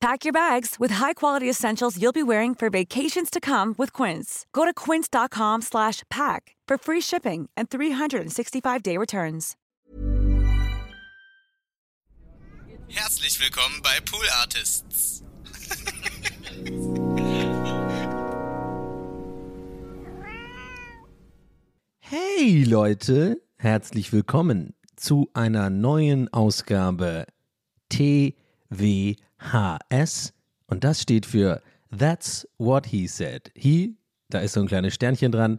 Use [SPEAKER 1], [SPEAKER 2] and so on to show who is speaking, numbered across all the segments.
[SPEAKER 1] Pack your bags with high-quality essentials you'll be wearing for vacations to come with Quince. Go to quince.com/pack for free shipping and 365-day returns.
[SPEAKER 2] Herzlich willkommen bei Pool Artists.
[SPEAKER 3] Hey Leute, herzlich willkommen zu einer neuen Ausgabe TWHS und das steht für That's What He Said. He, da ist so ein kleines Sternchen dran,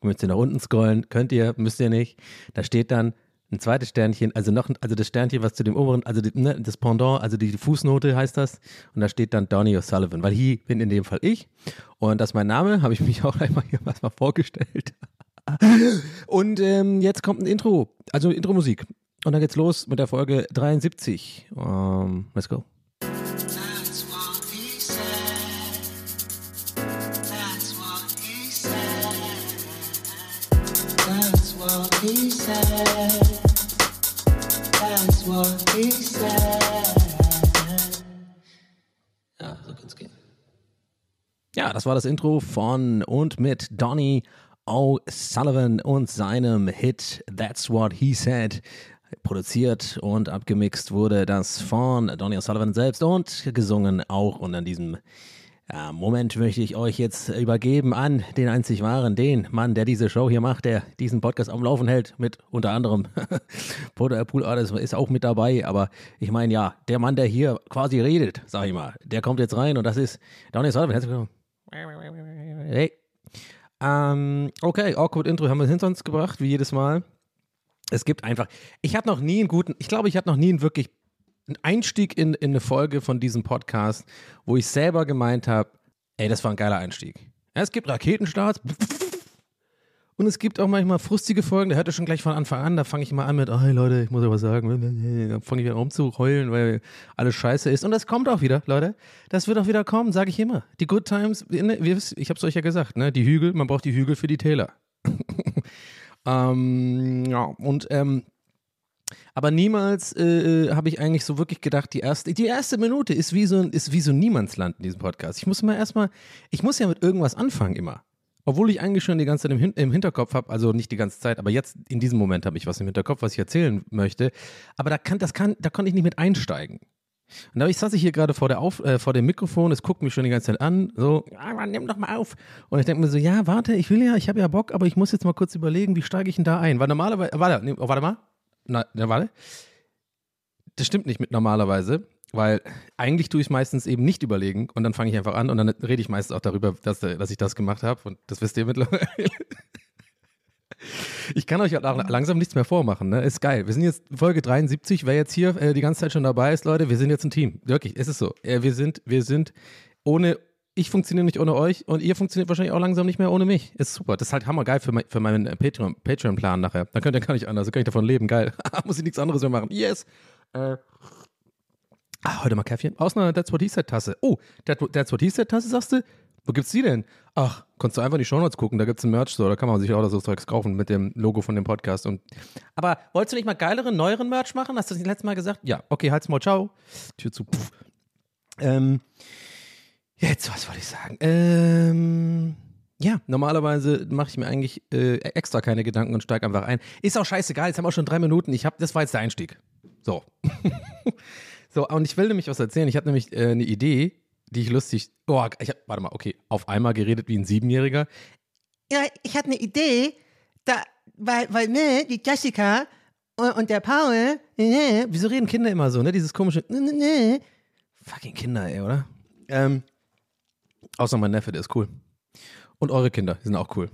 [SPEAKER 3] müsst ihr nach unten scrollen, könnt ihr, müsst ihr nicht. Da steht dann ein zweites Sternchen, also noch, also das Sternchen, was zu dem oberen, also die, ne, das Pendant, also die Fußnote heißt das. Und da steht dann Donny O'Sullivan, weil he bin in dem Fall ich. Und das ist mein Name, habe ich mich auch einmal hier was mal vorgestellt. Und ähm, jetzt kommt ein Intro, also Intro-Musik. Und dann geht's los mit der Folge 73. Um, let's go. Ja, so kann's gehen. Ja, das war das Intro von und mit Donny O'Sullivan und seinem Hit That's What He Said. Produziert und abgemixt wurde das von Donny O'Sullivan selbst und gesungen auch. Und an diesem ja, Moment möchte ich euch jetzt übergeben an den einzig wahren, den Mann, der diese Show hier macht, der diesen Podcast am Laufen hält, mit unter anderem Pool Artist ist auch mit dabei, aber ich meine ja, der Mann, der hier quasi redet, sag ich mal, der kommt jetzt rein und das ist Donny O'Sullivan. Herzlich willkommen. Hey. Ähm, okay, awkward Intro haben wir hinter uns gebracht, wie jedes Mal. Es gibt einfach, ich hatte noch nie einen guten, ich glaube, ich hatte noch nie einen wirklich einen Einstieg in, in eine Folge von diesem Podcast, wo ich selber gemeint habe, ey, das war ein geiler Einstieg. Ja, es gibt Raketenstarts und es gibt auch manchmal frustige Folgen, da hört ihr schon gleich von Anfang an, da fange ich mal an mit, oh, hey Leute, ich muss was sagen, dann fange ich wieder rumzuheulen, weil alles scheiße ist und das kommt auch wieder, Leute, das wird auch wieder kommen, sage ich immer. Die Good Times, ne, ich habe es euch ja gesagt, ne, die Hügel, man braucht die Hügel für die Täler. Ähm, ja, und ähm, aber niemals äh, habe ich eigentlich so wirklich gedacht, die erste, die erste Minute ist wie so ein, ist wie so Niemandsland in diesem Podcast. Ich muss mal erstmal, ich muss ja mit irgendwas anfangen immer. Obwohl ich eigentlich schon die ganze Zeit im, Hin im Hinterkopf habe, also nicht die ganze Zeit, aber jetzt in diesem Moment habe ich was im Hinterkopf, was ich erzählen möchte. Aber da kann, das kann, da konnte ich nicht mit einsteigen. Und da saß ich hier gerade vor, äh, vor dem Mikrofon, es guckt mich schon die ganze Zeit an, so, Mann, nimm doch mal auf. Und ich denke mir so, ja, warte, ich will ja, ich habe ja Bock, aber ich muss jetzt mal kurz überlegen, wie steige ich denn da ein? Weil normalerweise, warte, nee, oh, warte mal. Na, warte. Das stimmt nicht mit normalerweise, weil eigentlich tue ich meistens eben nicht überlegen und dann fange ich einfach an und dann rede ich meistens auch darüber, dass, dass ich das gemacht habe und das wisst ihr mittlerweile. Ich kann euch auch langsam nichts mehr vormachen, ne? Ist geil. Wir sind jetzt Folge 73. Wer jetzt hier äh, die ganze Zeit schon dabei ist, Leute, wir sind jetzt ein Team. Wirklich, ist es so. Äh, wir sind, wir sind ohne, ich funktioniere nicht ohne euch und ihr funktioniert wahrscheinlich auch langsam nicht mehr ohne mich. Ist super. Das ist halt hammergeil für, mein, für meinen äh, Patreon- Patreon-Plan nachher. Dann könnt ihr gar nicht anders. Dann kann ich davon leben. Geil. Muss ich nichts anderes mehr machen. Yes. Äh. Ah, heute mal Käffchen. Aus einer That's What He Said Tasse. Oh, That, That's What He Said Tasse, sagst du? Wo gibt's die denn? Ach, kannst du einfach in die Shownotes gucken, da gibt's ein Merch-Store, da kann man sich auch so Zeugs kaufen mit dem Logo von dem Podcast. Und Aber wolltest du nicht mal geileren, neueren Merch machen? Hast du das nicht letztes Mal gesagt? Ja, okay, halt's mal, ciao. Tür zu. Puff. Ähm, jetzt, was wollte ich sagen? Ähm, ja, normalerweise mache ich mir eigentlich äh, extra keine Gedanken und steige einfach ein. Ist auch scheißegal, jetzt haben wir auch schon drei Minuten. Ich hab, das war jetzt der Einstieg. So. so, und ich will nämlich was erzählen. Ich habe nämlich äh, eine Idee, die ich lustig. Oh, ich hab, warte mal, okay. Auf einmal geredet wie ein Siebenjähriger. Ja, ich hatte eine Idee. Da, weil, weil, ne, die Jessica und, und der Paul, ne, wieso reden Kinder immer so, ne, dieses komische, ne, ne, ne. Fucking Kinder, ey, oder? Ähm, außer mein Neffe, der ist cool. Und eure Kinder, die sind auch cool.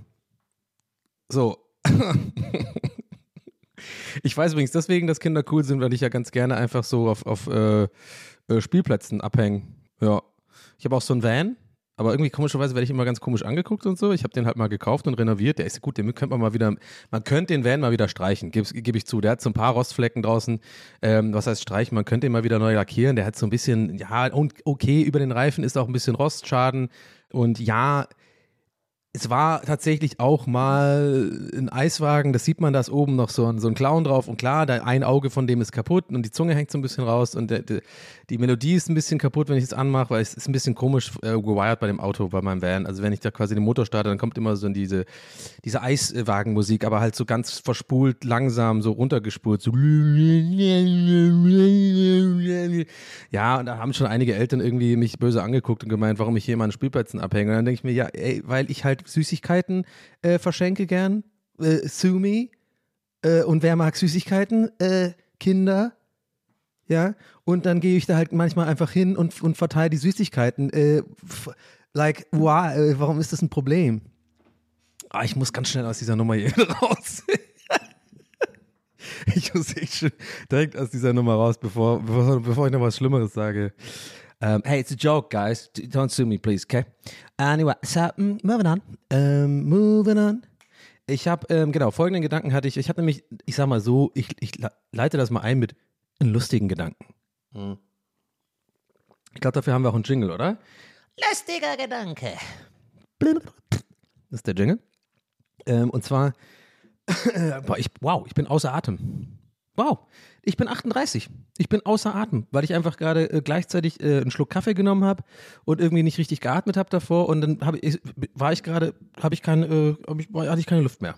[SPEAKER 3] So. ich weiß übrigens deswegen, dass Kinder cool sind, weil ich ja ganz gerne einfach so auf, auf äh, äh, Spielplätzen abhänge. Ja. Ich habe auch so einen Van, aber irgendwie komischerweise werde ich immer ganz komisch angeguckt und so. Ich habe den halt mal gekauft und renoviert. Der ist gut, den könnte man mal wieder, man könnte den Van mal wieder streichen, gebe geb ich zu. Der hat so ein paar Rostflecken draußen. Ähm, was heißt streichen? Man könnte ihn mal wieder neu lackieren. Der hat so ein bisschen, ja, und okay, über den Reifen ist auch ein bisschen Rostschaden. Und ja, es war tatsächlich auch mal ein Eiswagen, das sieht man, da oben noch so ein, so ein Clown drauf und klar, da ein Auge von dem ist kaputt und die Zunge hängt so ein bisschen raus und der, der, die Melodie ist ein bisschen kaputt, wenn ich es anmache, weil es ist ein bisschen komisch äh, gewired bei dem Auto, bei meinem Van. Also wenn ich da quasi den Motor starte, dann kommt immer so diese, diese Eiswagenmusik, aber halt so ganz verspult, langsam, so runtergespult, so ja, und da haben schon einige Eltern irgendwie mich böse angeguckt und gemeint, warum ich hier immer an Spielplätzen abhänge. Und dann denke ich mir, ja, ey, weil ich halt Süßigkeiten äh, verschenke gern. Äh, sue me. Äh, und wer mag Süßigkeiten? Äh, Kinder. Ja. Und dann gehe ich da halt manchmal einfach hin und, und verteile die Süßigkeiten. Äh, like, wow, äh, warum ist das ein Problem? Ah, ich muss ganz schnell aus dieser Nummer hier raus. ich muss echt schon direkt aus dieser Nummer raus, bevor, bevor, bevor ich noch was Schlimmeres sage. Um, hey, it's a joke, guys. D- Don't sue me, please, okay? Anyway, so, mm, moving on. Um, moving on. Ich habe, ähm, genau, folgenden Gedanken hatte ich. Ich hatte nämlich, ich sag mal so, ich, ich le- leite das mal ein mit einem lustigen Gedanken. Hm. Ich glaube, dafür haben wir auch einen Jingle, oder? Lustiger Gedanke. Das ist der Jingle. Ähm, und zwar, boah, ich, wow, ich bin außer Atem. Wow, ich bin 38. Ich bin außer Atem, weil ich einfach gerade äh, gleichzeitig äh, einen Schluck Kaffee genommen habe und irgendwie nicht richtig geatmet habe davor und dann ich, war ich gerade, habe ich keine, äh, ich, hatte ich keine Luft mehr.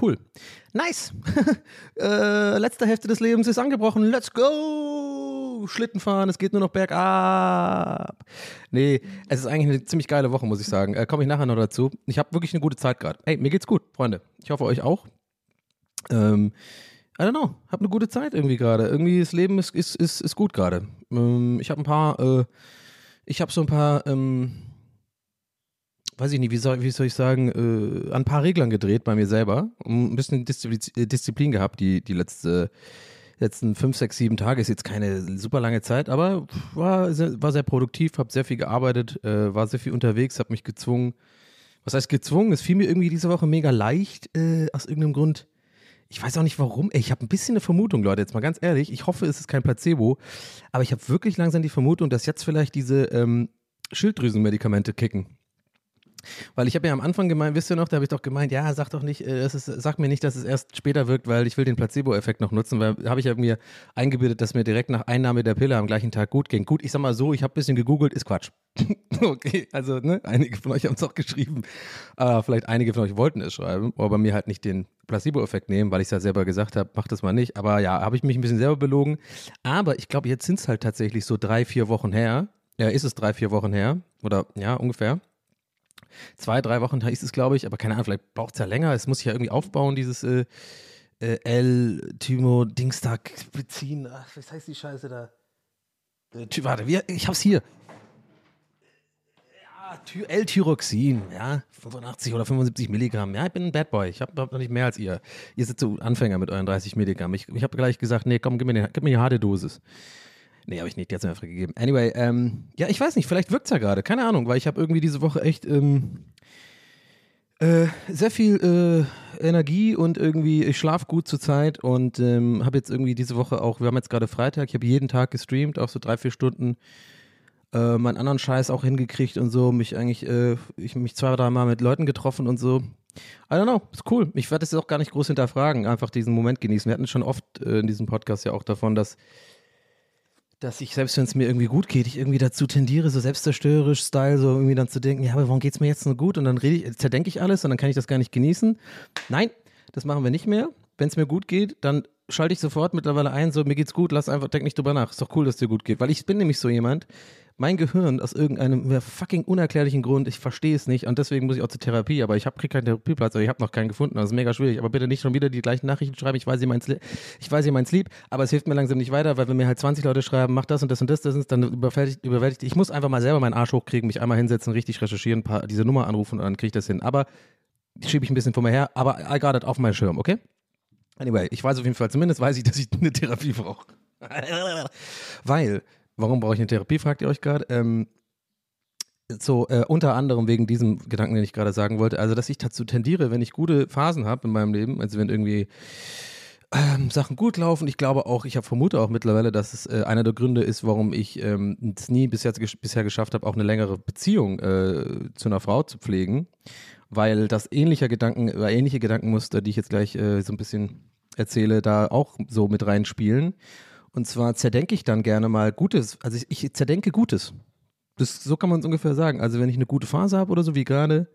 [SPEAKER 3] Cool. Nice. äh, letzte Hälfte des Lebens ist angebrochen. Let's go. Schlitten fahren, es geht nur noch bergab. Nee, es ist eigentlich eine ziemlich geile Woche, muss ich sagen. Äh, Komme ich nachher noch dazu. Ich habe wirklich eine gute Zeit gerade. Ey, mir geht's gut, Freunde. Ich hoffe, euch auch. Ähm, I don't know, hab eine gute Zeit irgendwie gerade. Irgendwie das Leben ist, ist, ist, ist gut gerade. Ähm, ich habe ein paar, äh, ich habe so ein paar, ähm, weiß ich nicht, wie soll, wie soll ich sagen, äh, an ein paar Reglern gedreht bei mir selber. Ein bisschen Disziplin, äh, Disziplin gehabt, die, die letzte, letzten fünf, sechs, sieben Tage. Ist jetzt keine super lange Zeit, aber war sehr, war sehr produktiv, habe sehr viel gearbeitet, äh, war sehr viel unterwegs, habe mich gezwungen. Was heißt gezwungen? Es fiel mir irgendwie diese Woche mega leicht, äh, aus irgendeinem Grund. Ich weiß auch nicht warum. Ich habe ein bisschen eine Vermutung, Leute, jetzt mal ganz ehrlich. Ich hoffe, es ist kein Placebo. Aber ich habe wirklich langsam die Vermutung, dass jetzt vielleicht diese ähm, Schilddrüsenmedikamente kicken. Weil ich habe ja am Anfang gemeint, wisst ihr noch, da habe ich doch gemeint, ja, sag doch nicht, äh, es ist, sag mir nicht, dass es erst später wirkt, weil ich will den Placebo-Effekt noch nutzen, weil habe ich ja mir eingebildet, dass mir direkt nach Einnahme der Pille am gleichen Tag gut ging. Gut, ich sag mal so, ich habe ein bisschen gegoogelt, ist Quatsch. okay, also ne, einige von euch haben es auch geschrieben, aber vielleicht einige von euch wollten es schreiben, aber bei mir halt nicht den Placebo-Effekt nehmen, weil ich es ja selber gesagt habe, mach das mal nicht. Aber ja, habe ich mich ein bisschen selber belogen. Aber ich glaube, jetzt sind es halt tatsächlich so drei, vier Wochen her. Ja, ist es drei, vier Wochen her oder ja, ungefähr. Zwei, drei Wochen hieß es, glaube ich, aber keine Ahnung, vielleicht braucht es ja länger. Es muss sich ja irgendwie aufbauen, dieses äh, äh, L-Thymo-Dingstag beziehen. Ach, was heißt die Scheiße da? Äh, warte, wie, ich hab's hier. L-Tyroxin, ja, 85 oder 75 Milligramm. Ja, ich bin ein Bad Boy. Ich habe hab noch nicht mehr als ihr. Ihr seid so Anfänger mit euren 30 Milligramm. Ich, ich habe gleich gesagt, nee, komm, gib mir, die, gib mir die harte Dosis. Nee, habe ich nicht, die hat mir einfach gegeben. Anyway, ähm, ja, ich weiß nicht, vielleicht wirkt's ja gerade, keine Ahnung, weil ich habe irgendwie diese Woche echt ähm, äh, sehr viel äh, Energie und irgendwie, ich schlafe gut zur Zeit und ähm, habe jetzt irgendwie diese Woche auch, wir haben jetzt gerade Freitag, ich habe jeden Tag gestreamt, auch so drei, vier Stunden äh, meinen anderen Scheiß auch hingekriegt und so, mich eigentlich, äh, ich mich zwei, drei Mal mit Leuten getroffen und so. I don't know, ist cool. Ich werde es jetzt auch gar nicht groß hinterfragen, einfach diesen Moment genießen. Wir hatten schon oft äh, in diesem Podcast ja auch davon, dass dass ich, selbst wenn es mir irgendwie gut geht, ich irgendwie dazu tendiere, so selbstzerstörerisch Style, so irgendwie dann zu denken, ja, aber warum geht's mir jetzt so gut? Und dann rede ich, zerdenke ich alles und dann kann ich das gar nicht genießen. Nein, das machen wir nicht mehr. Wenn es mir gut geht, dann schalte ich sofort mittlerweile ein, so mir geht's gut, lass einfach, denk nicht drüber nach. Ist doch cool, dass dir gut geht. Weil ich bin nämlich so jemand, mein Gehirn aus irgendeinem fucking unerklärlichen Grund, ich verstehe es nicht und deswegen muss ich auch zur Therapie, aber ich habe krieg keinen Therapieplatz, aber ich habe noch keinen gefunden, das ist mega schwierig, aber bitte nicht schon wieder die gleichen Nachrichten schreiben, ich weiß, ihr meint's, ich weiß, ihr meint's lieb, aber es hilft mir langsam nicht weiter, weil wenn mir halt 20 Leute schreiben, mach das und das und das, das ist, dann überwältigt, überwältigt, ich muss einfach mal selber meinen Arsch hochkriegen, mich einmal hinsetzen, richtig recherchieren, paar, diese Nummer anrufen und dann kriege ich das hin, aber schiebe ich ein bisschen vor mir her, aber I got it auf meinen Schirm, okay? Anyway, ich weiß auf jeden Fall, zumindest weiß ich, dass ich eine Therapie brauche. Weil, warum brauche ich eine Therapie, fragt ihr euch gerade? Ähm, so, äh, unter anderem wegen diesem Gedanken, den ich gerade sagen wollte, also dass ich dazu tendiere, wenn ich gute Phasen habe in meinem Leben, also wenn irgendwie ähm, Sachen gut laufen, ich glaube auch, ich vermute auch mittlerweile, dass es äh, einer der Gründe ist, warum ich ähm, es nie bisher, bisher geschafft habe, auch eine längere Beziehung äh, zu einer Frau zu pflegen, weil das ähnliche Gedanken, äh, ähnliche Gedankenmuster, die ich jetzt gleich äh, so ein bisschen erzähle, da auch so mit reinspielen. Und zwar zerdenke ich dann gerne mal Gutes, also ich, ich zerdenke Gutes. Das, so kann man es ungefähr sagen. Also wenn ich eine gute Phase habe oder so wie gerade,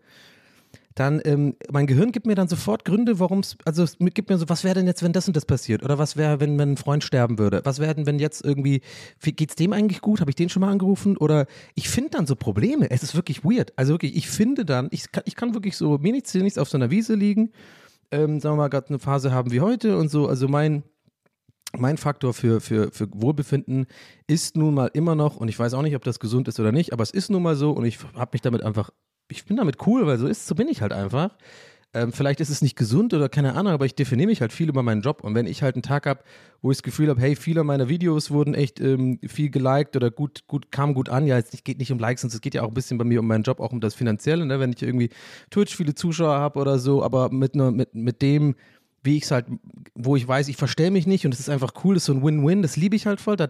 [SPEAKER 3] dann ähm, mein Gehirn gibt mir dann sofort Gründe, warum es, also es gibt mir so, was wäre denn jetzt, wenn das und das passiert? Oder was wäre, wenn, wenn ein Freund sterben würde? Was wäre denn, wenn jetzt irgendwie, wie, geht's dem eigentlich gut? Habe ich den schon mal angerufen? Oder ich finde dann so Probleme. Es ist wirklich weird. Also wirklich, ich finde dann, ich kann, ich kann wirklich so, mir nichts, nichts auf so einer Wiese liegen, ähm, sagen wir mal, gerade eine Phase haben wie heute und so. Also mein, mein Faktor für, für, für Wohlbefinden ist nun mal immer noch, und ich weiß auch nicht, ob das gesund ist oder nicht, aber es ist nun mal so und ich habe mich damit einfach, ich bin damit cool, weil so ist, so bin ich halt einfach. Ähm, vielleicht ist es nicht gesund oder keine Ahnung, aber ich definiere mich halt viel über meinen Job. Und wenn ich halt einen Tag habe, wo ich das Gefühl habe, hey, viele meiner Videos wurden echt ähm, viel geliked oder gut, gut, kamen gut an, ja, es geht nicht um Likes, sondern es geht ja auch ein bisschen bei mir um meinen Job, auch um das Finanzielle, ne? wenn ich irgendwie Twitch viele Zuschauer habe oder so, aber mit, ne, mit, mit dem, wie ich es halt, wo ich weiß, ich verstelle mich nicht und es ist einfach cool, das ist so ein Win-Win, das liebe ich halt voll. Das,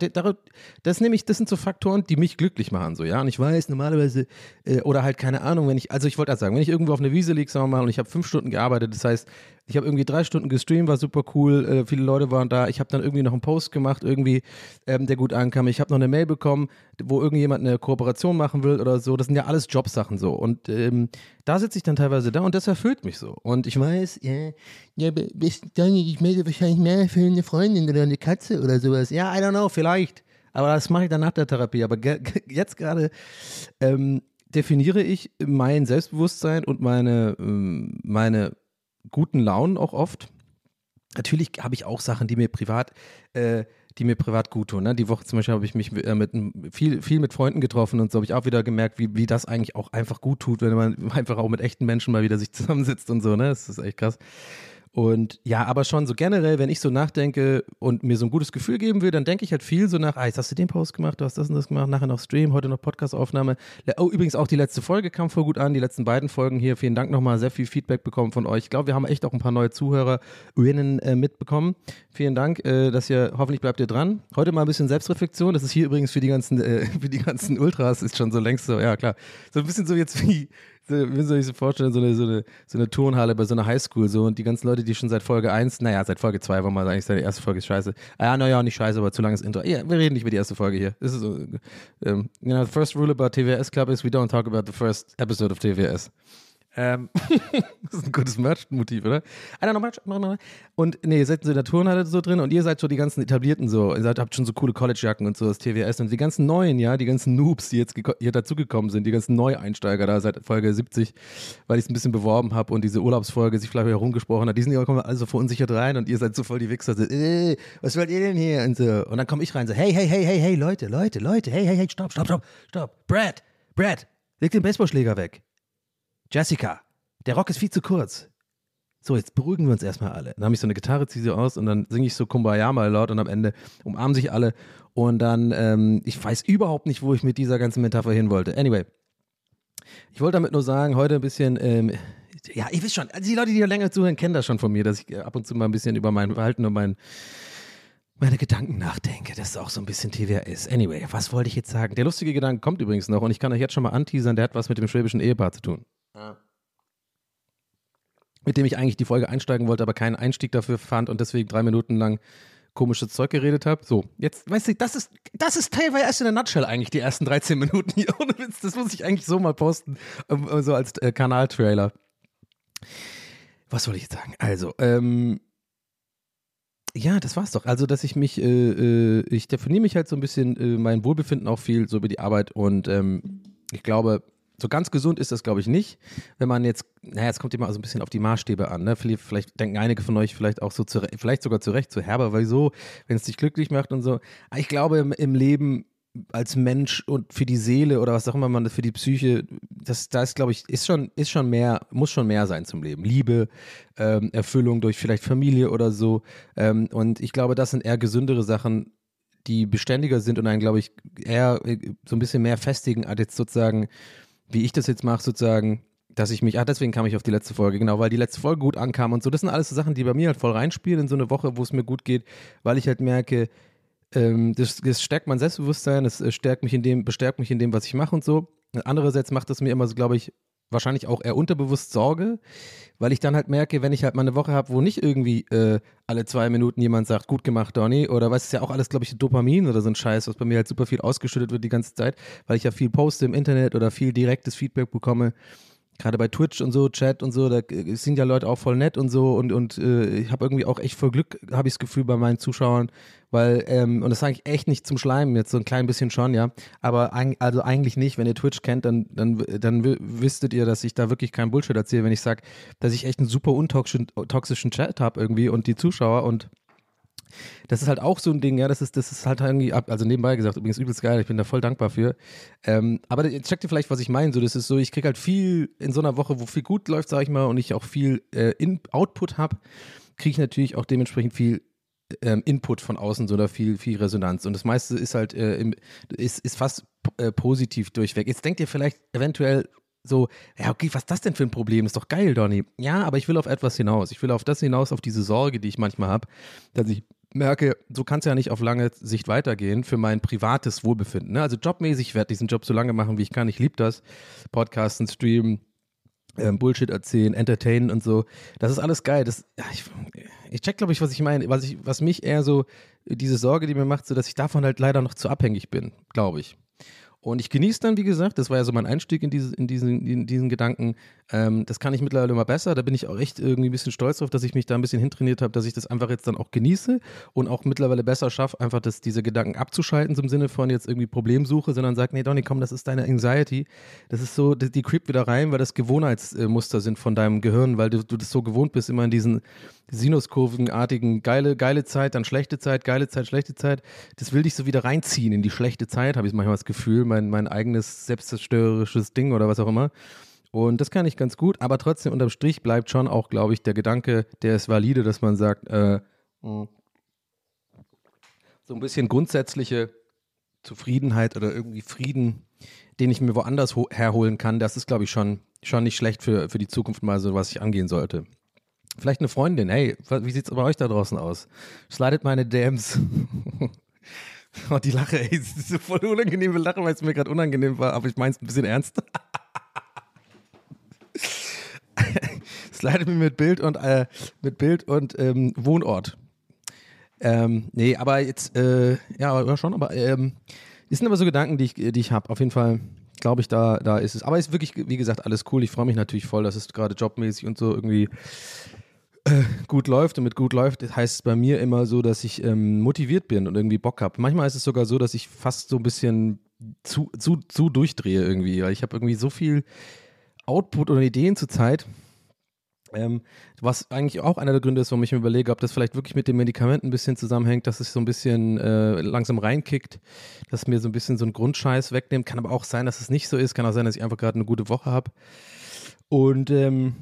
[SPEAKER 3] das nehme ich, das sind so Faktoren, die mich glücklich machen, so, ja. Und ich weiß, normalerweise, äh, oder halt keine Ahnung, wenn ich, also ich wollte halt sagen, wenn ich irgendwo auf einer Wiese liege, sagen wir mal, und ich habe fünf Stunden gearbeitet, das heißt, ich habe irgendwie drei Stunden gestreamt, war super cool, äh, viele Leute waren da. Ich habe dann irgendwie noch einen Post gemacht, irgendwie, ähm, der gut ankam. Ich habe noch eine Mail bekommen, wo irgendjemand eine Kooperation machen will oder so. Das sind ja alles Jobsachen so. Und ähm, da sitze ich dann teilweise da und das erfüllt mich so. Und ich weiß, ja, ja ich melde wahrscheinlich mehr für eine Freundin oder eine Katze oder sowas. Ja, I don't know, vielleicht. Aber das mache ich dann nach der Therapie. Aber jetzt gerade ähm, definiere ich mein Selbstbewusstsein und meine, ähm, meine guten Launen auch oft. Natürlich habe ich auch Sachen, die mir privat, äh, die mir privat gut tun. Ne? Die Woche zum Beispiel habe ich mich äh, mit viel, viel mit Freunden getroffen und so habe ich auch wieder gemerkt, wie, wie das eigentlich auch einfach gut tut, wenn man einfach auch mit echten Menschen mal wieder sich zusammensitzt und so. Ne, das ist echt krass. Und ja, aber schon so generell, wenn ich so nachdenke und mir so ein gutes Gefühl geben will, dann denke ich halt viel so nach, ah, jetzt hast du den Post gemacht, du hast das und das gemacht, nachher noch Stream, heute noch Podcast-Aufnahme. Oh, übrigens auch die letzte Folge kam voll gut an, die letzten beiden Folgen hier. Vielen Dank nochmal, sehr viel Feedback bekommen von euch. Ich glaube, wir haben echt auch ein paar neue ZuhörerInnen äh, mitbekommen. Vielen Dank, äh, dass ihr, hoffentlich bleibt ihr dran. Heute mal ein bisschen Selbstreflexion. Das ist hier übrigens für die ganzen, äh, für die ganzen Ultras, ist schon so längst so, ja klar. So ein bisschen so jetzt wie, wie soll ich so vorstellen, so eine, so, eine, so eine Turnhalle bei so einer Highschool so und die ganzen Leute, die schon seit Folge 1, naja, seit Folge 2 war mal eigentlich seine erste Folge ist scheiße. Ah ja, naja, nicht scheiße, aber zu langes Intro. Ja, wir reden nicht über die erste Folge hier. Ist so, um, you know, the first rule about TWS Club is we don't talk about the first episode of TWS. Ähm, das ist ein gutes Merch-Motiv, oder? I don't know, Merch, und nee, ihr seid in der Turnhalle so drin und ihr seid so die ganzen etablierten so, ihr seid, habt schon so coole College-Jacken und so, das TWS und die ganzen neuen, ja, die ganzen Noobs, die jetzt hier dazugekommen sind, die ganzen Neueinsteiger da seit Folge 70, weil ich es ein bisschen beworben habe und diese Urlaubsfolge sich vielleicht herumgesprochen hat, die sind ja kommen alle so verunsichert rein und ihr seid so voll die Wichser, so, äh, was wollt ihr denn hier und so. Und dann komme ich rein so, hey, hey, hey, hey, hey, Leute, Leute, Leute, hey, hey, hey, stopp, stopp, stopp, stopp, Brad, Brad, leg den Baseballschläger weg. Jessica, der Rock ist viel zu kurz. So, jetzt beruhigen wir uns erstmal alle. Dann habe ich so eine Gitarre, ziehe sie aus und dann singe ich so Kumbaya mal laut und am Ende umarmen sich alle. Und dann, ähm, ich weiß überhaupt nicht, wo ich mit dieser ganzen Metapher hin wollte. Anyway, ich wollte damit nur sagen, heute ein bisschen, ähm, ja, ihr wisst schon, also die Leute, die hier länger zuhören, kennen das schon von mir, dass ich ab und zu mal ein bisschen über mein Verhalten und mein, meine Gedanken nachdenke. Das ist auch so ein bisschen TWS. Anyway, was wollte ich jetzt sagen? Der lustige Gedanke kommt übrigens noch und ich kann euch jetzt schon mal anteasern, der hat was mit dem schwäbischen Ehepaar zu tun. Mit dem ich eigentlich die Folge einsteigen wollte, aber keinen Einstieg dafür fand und deswegen drei Minuten lang komisches Zeug geredet habe. So, jetzt, weißt du, das ist, das ist TWS in der Nutshell eigentlich, die ersten 13 Minuten hier. Ohne Witz, das muss ich eigentlich so mal posten, ähm, so als äh, Kanaltrailer. Was soll ich jetzt sagen? Also, ähm, Ja, das war's doch. Also, dass ich mich, äh, äh, ich definiere mich halt so ein bisschen, äh, mein Wohlbefinden auch viel so über die Arbeit und ähm, ich glaube, so ganz gesund ist das, glaube ich, nicht. Wenn man jetzt, naja, es kommt immer so ein bisschen auf die Maßstäbe an. Ne? Vielleicht, vielleicht denken einige von euch vielleicht auch so, zu, vielleicht sogar zu Recht, so herber, weil so, wenn es dich glücklich macht und so. Aber ich glaube, im, im Leben als Mensch und für die Seele oder was auch immer man für die Psyche, das, da ist, glaube ich, ist schon, ist schon mehr, muss schon mehr sein zum Leben. Liebe, ähm, Erfüllung durch vielleicht Familie oder so. Ähm, und ich glaube, das sind eher gesündere Sachen, die beständiger sind und einen, glaube ich, eher äh, so ein bisschen mehr festigen, als jetzt sozusagen, wie ich das jetzt mache, sozusagen, dass ich mich, ah, deswegen kam ich auf die letzte Folge, genau, weil die letzte Folge gut ankam und so. Das sind alles so Sachen, die bei mir halt voll reinspielen in so eine Woche, wo es mir gut geht, weil ich halt merke, ähm, das, das, stärkt mein Selbstbewusstsein, das äh, stärkt mich in dem, bestärkt mich in dem, was ich mache und so. Andererseits macht es mir immer so, glaube ich, wahrscheinlich auch eher unterbewusst Sorge, weil ich dann halt merke, wenn ich halt mal eine Woche habe, wo nicht irgendwie äh, alle zwei Minuten jemand sagt, gut gemacht, Donny, oder was ist ja auch alles, glaube ich, Dopamin oder so ein Scheiß, was bei mir halt super viel ausgeschüttet wird die ganze Zeit, weil ich ja viel poste im Internet oder viel direktes Feedback bekomme gerade bei Twitch und so, Chat und so, da sind ja Leute auch voll nett und so und, und äh, ich habe irgendwie auch echt voll Glück, habe ich das Gefühl bei meinen Zuschauern, weil, ähm, und das sage ich echt nicht zum Schleimen, jetzt so ein klein bisschen schon, ja, aber ein, also eigentlich nicht, wenn ihr Twitch kennt, dann, dann, dann wüsstet ihr, dass ich da wirklich kein Bullshit erzähle, wenn ich sage, dass ich echt einen super untoxischen toxischen Chat habe irgendwie und die Zuschauer und das ist halt auch so ein Ding, ja, das ist, das ist halt irgendwie, ab, also nebenbei gesagt, übrigens übelst geil, ich bin da voll dankbar für. Ähm, aber jetzt checkt ihr vielleicht, was ich meine, so, das ist so, ich krieg halt viel in so einer Woche, wo viel gut läuft, sag ich mal, und ich auch viel äh, in Output habe, kriege ich natürlich auch dementsprechend viel ähm, Input von außen, so oder viel, viel Resonanz. Und das meiste ist halt, äh, im, ist, ist fast äh, positiv durchweg. Jetzt denkt ihr vielleicht eventuell, so, ja, okay, was ist das denn für ein Problem? Ist doch geil, Donny. Ja, aber ich will auf etwas hinaus. Ich will auf das hinaus, auf diese Sorge, die ich manchmal habe, dass ich merke, so kann es ja nicht auf lange Sicht weitergehen für mein privates Wohlbefinden. Ne? Also jobmäßig, ich werde diesen Job so lange machen, wie ich kann. Ich liebe das. Podcasten, streamen, ähm, Bullshit erzählen, entertainen und so. Das ist alles geil. Das, ja, ich, ich check, glaube ich, was ich meine. Was, ich, was mich eher so, diese Sorge, die mir macht, so dass ich davon halt leider noch zu abhängig bin, glaube ich. Und ich genieße dann, wie gesagt, das war ja so mein Einstieg in, diese, in, diesen, in diesen Gedanken. Ähm, das kann ich mittlerweile immer besser. Da bin ich auch echt irgendwie ein bisschen stolz drauf, dass ich mich da ein bisschen hintrainiert habe, dass ich das einfach jetzt dann auch genieße und auch mittlerweile besser schaffe, einfach das, diese Gedanken abzuschalten, zum Sinne von jetzt irgendwie Problemsuche, sondern sage, nee, Donny, komm, das ist deine Anxiety. Das ist so, die, die creep wieder rein, weil das Gewohnheitsmuster sind von deinem Gehirn, weil du, du das so gewohnt bist, immer in diesen Sinuskurvenartigen, geile, geile Zeit, dann schlechte Zeit, geile Zeit, schlechte Zeit. Das will dich so wieder reinziehen in die schlechte Zeit, habe ich manchmal das Gefühl, mein, mein eigenes selbstzerstörerisches Ding oder was auch immer. Und das kann ich ganz gut, aber trotzdem unterm Strich bleibt schon auch, glaube ich, der Gedanke, der ist valide, dass man sagt, äh, hm, so ein bisschen grundsätzliche Zufriedenheit oder irgendwie Frieden, den ich mir woanders herholen kann, das ist, glaube ich, schon, schon nicht schlecht für, für die Zukunft mal so, was ich angehen sollte. Vielleicht eine Freundin, hey, wie sieht es bei euch da draußen aus? Slidet meine DMs. oh, die Lache, ey, das ist eine voll unangenehme Lache, weil es mir gerade unangenehm war, aber ich meine es ein bisschen ernst. Slidet mir mit Bild und, äh, mit Bild und ähm, Wohnort. Ähm, nee, aber jetzt, äh, ja, schon, aber ähm, das sind aber so Gedanken, die ich, die ich habe. Auf jeden Fall glaube ich, da, da ist es. Aber es ist wirklich, wie gesagt, alles cool. Ich freue mich natürlich voll, dass es gerade jobmäßig und so irgendwie äh, gut läuft und mit gut läuft, heißt bei mir immer so, dass ich ähm, motiviert bin und irgendwie Bock habe. Manchmal ist es sogar so, dass ich fast so ein bisschen zu, zu, zu durchdrehe irgendwie, weil ich habe irgendwie so viel Output oder Ideen zur Zeit. Ähm, was eigentlich auch einer der Gründe ist, warum ich mir überlege, ob das vielleicht wirklich mit dem Medikament ein bisschen zusammenhängt, dass es so ein bisschen äh, langsam reinkickt, dass mir so ein bisschen so ein Grundscheiß wegnimmt. Kann aber auch sein, dass es nicht so ist. Kann auch sein, dass ich einfach gerade eine gute Woche habe. Und ähm,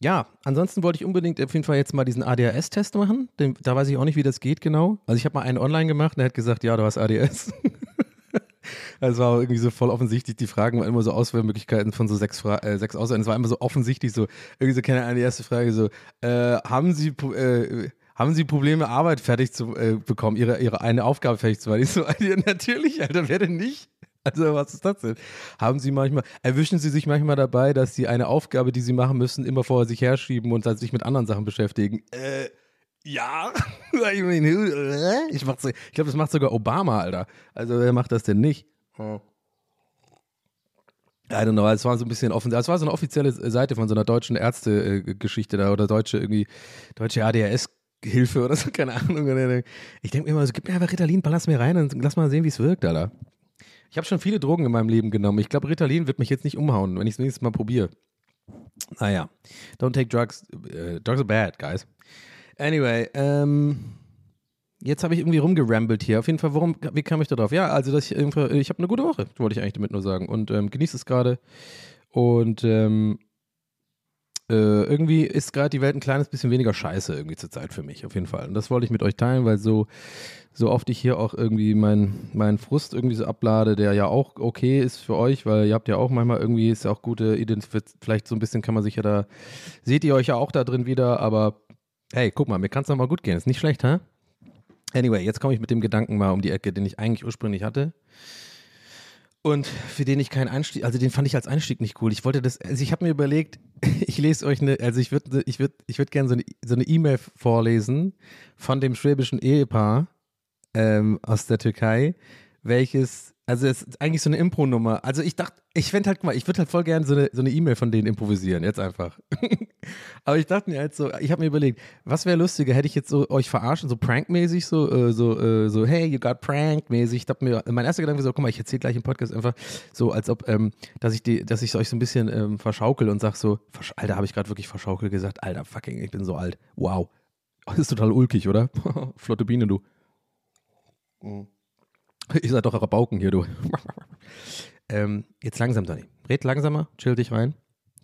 [SPEAKER 3] ja, ansonsten wollte ich unbedingt auf jeden Fall jetzt mal diesen ADHS-Test machen. Den, da weiß ich auch nicht, wie das geht genau. Also ich habe mal einen online gemacht und er hat gesagt, ja, du hast ADHS. Es war irgendwie so voll offensichtlich, die Fragen waren immer so Auswahlmöglichkeiten von so sechs, Fra äh, sechs Auswahl. Es war immer so offensichtlich, so, irgendwie so, keine Ahnung, die erste Frage so, äh, haben Sie, äh, haben Sie Probleme, Arbeit fertig zu äh, bekommen, Ihre, Ihre eine Aufgabe fertig zu machen? Ich so, natürlich, Alter, wer denn nicht? Also, was ist das denn? Haben Sie manchmal, erwischen Sie sich manchmal dabei, dass Sie eine Aufgabe, die Sie machen müssen, immer vor sich herschieben und sich mit anderen Sachen beschäftigen? Äh, ja. ich, ich glaube, das macht sogar Obama, Alter. Also, wer macht das denn nicht? Hm. I don't know, es war so ein bisschen offen, es war so eine offizielle Seite von so einer deutschen Ärztegeschichte da oder deutsche irgendwie, deutsche ADHS Hilfe oder so, keine Ahnung. Ich denke mir immer so, gib mir einfach Ritalin, baller's mir rein und lass mal sehen, wie es wirkt, Alter. Ich habe schon viele Drogen in meinem Leben genommen. Ich glaube, Ritalin wird mich jetzt nicht umhauen, wenn ich es nächstes Mal probiere. Naja, don't take drugs. Uh, drugs are bad, guys. Anyway, ähm, jetzt habe ich irgendwie rumgerambelt hier. Auf jeden Fall, warum, wie kam ich da drauf? Ja, also, dass ich ich habe eine gute Woche, wollte ich eigentlich damit nur sagen. Und ähm, genieße es gerade. Und ähm, äh, irgendwie ist gerade die Welt ein kleines bisschen weniger scheiße irgendwie zur Zeit für mich, auf jeden Fall. Und das wollte ich mit euch teilen, weil so, so oft ich hier auch irgendwie meinen mein Frust irgendwie so ablade, der ja auch okay ist für euch, weil ihr habt ja auch manchmal irgendwie, ist ja auch gute Identität, vielleicht so ein bisschen kann man sich ja da, seht ihr euch ja auch da drin wieder, aber hey, guck mal, mir kann es mal gut gehen, ist nicht schlecht, hä? Anyway, jetzt komme ich mit dem Gedanken mal um die Ecke, den ich eigentlich ursprünglich hatte und für den ich keinen Einstieg, also den fand ich als Einstieg nicht cool. Ich wollte das, also ich habe mir überlegt, ich lese euch eine, also ich würde ich würd, ich würd gerne so eine so E-Mail vorlesen von dem schwäbischen Ehepaar ähm, aus der Türkei, welches also es ist eigentlich so eine Impro-Nummer. Also ich dachte, ich fände halt, guck mal, ich würde halt voll gerne so eine so E-Mail von denen improvisieren, jetzt einfach. Aber ich dachte mir halt so, ich habe mir überlegt, was wäre lustiger, hätte ich jetzt so euch verarschen, so prankmäßig, so, äh, so, äh, so, hey, you got pranked mäßig. Ich dachte mir, mein erster Gedanke war so, guck mal, ich erzähle gleich im Podcast einfach so, als ob, ähm, dass ich die, dass ich euch so ein bisschen ähm, verschaukel und sag so, Alter, habe ich gerade wirklich verschaukel gesagt, Alter, fucking, ich bin so alt. Wow. Das ist total ulkig, oder? Flotte Biene, du. Mhm. Ihr seid doch Rabauken hier, du. ähm, jetzt langsam, Dani. Red langsamer, chill dich rein.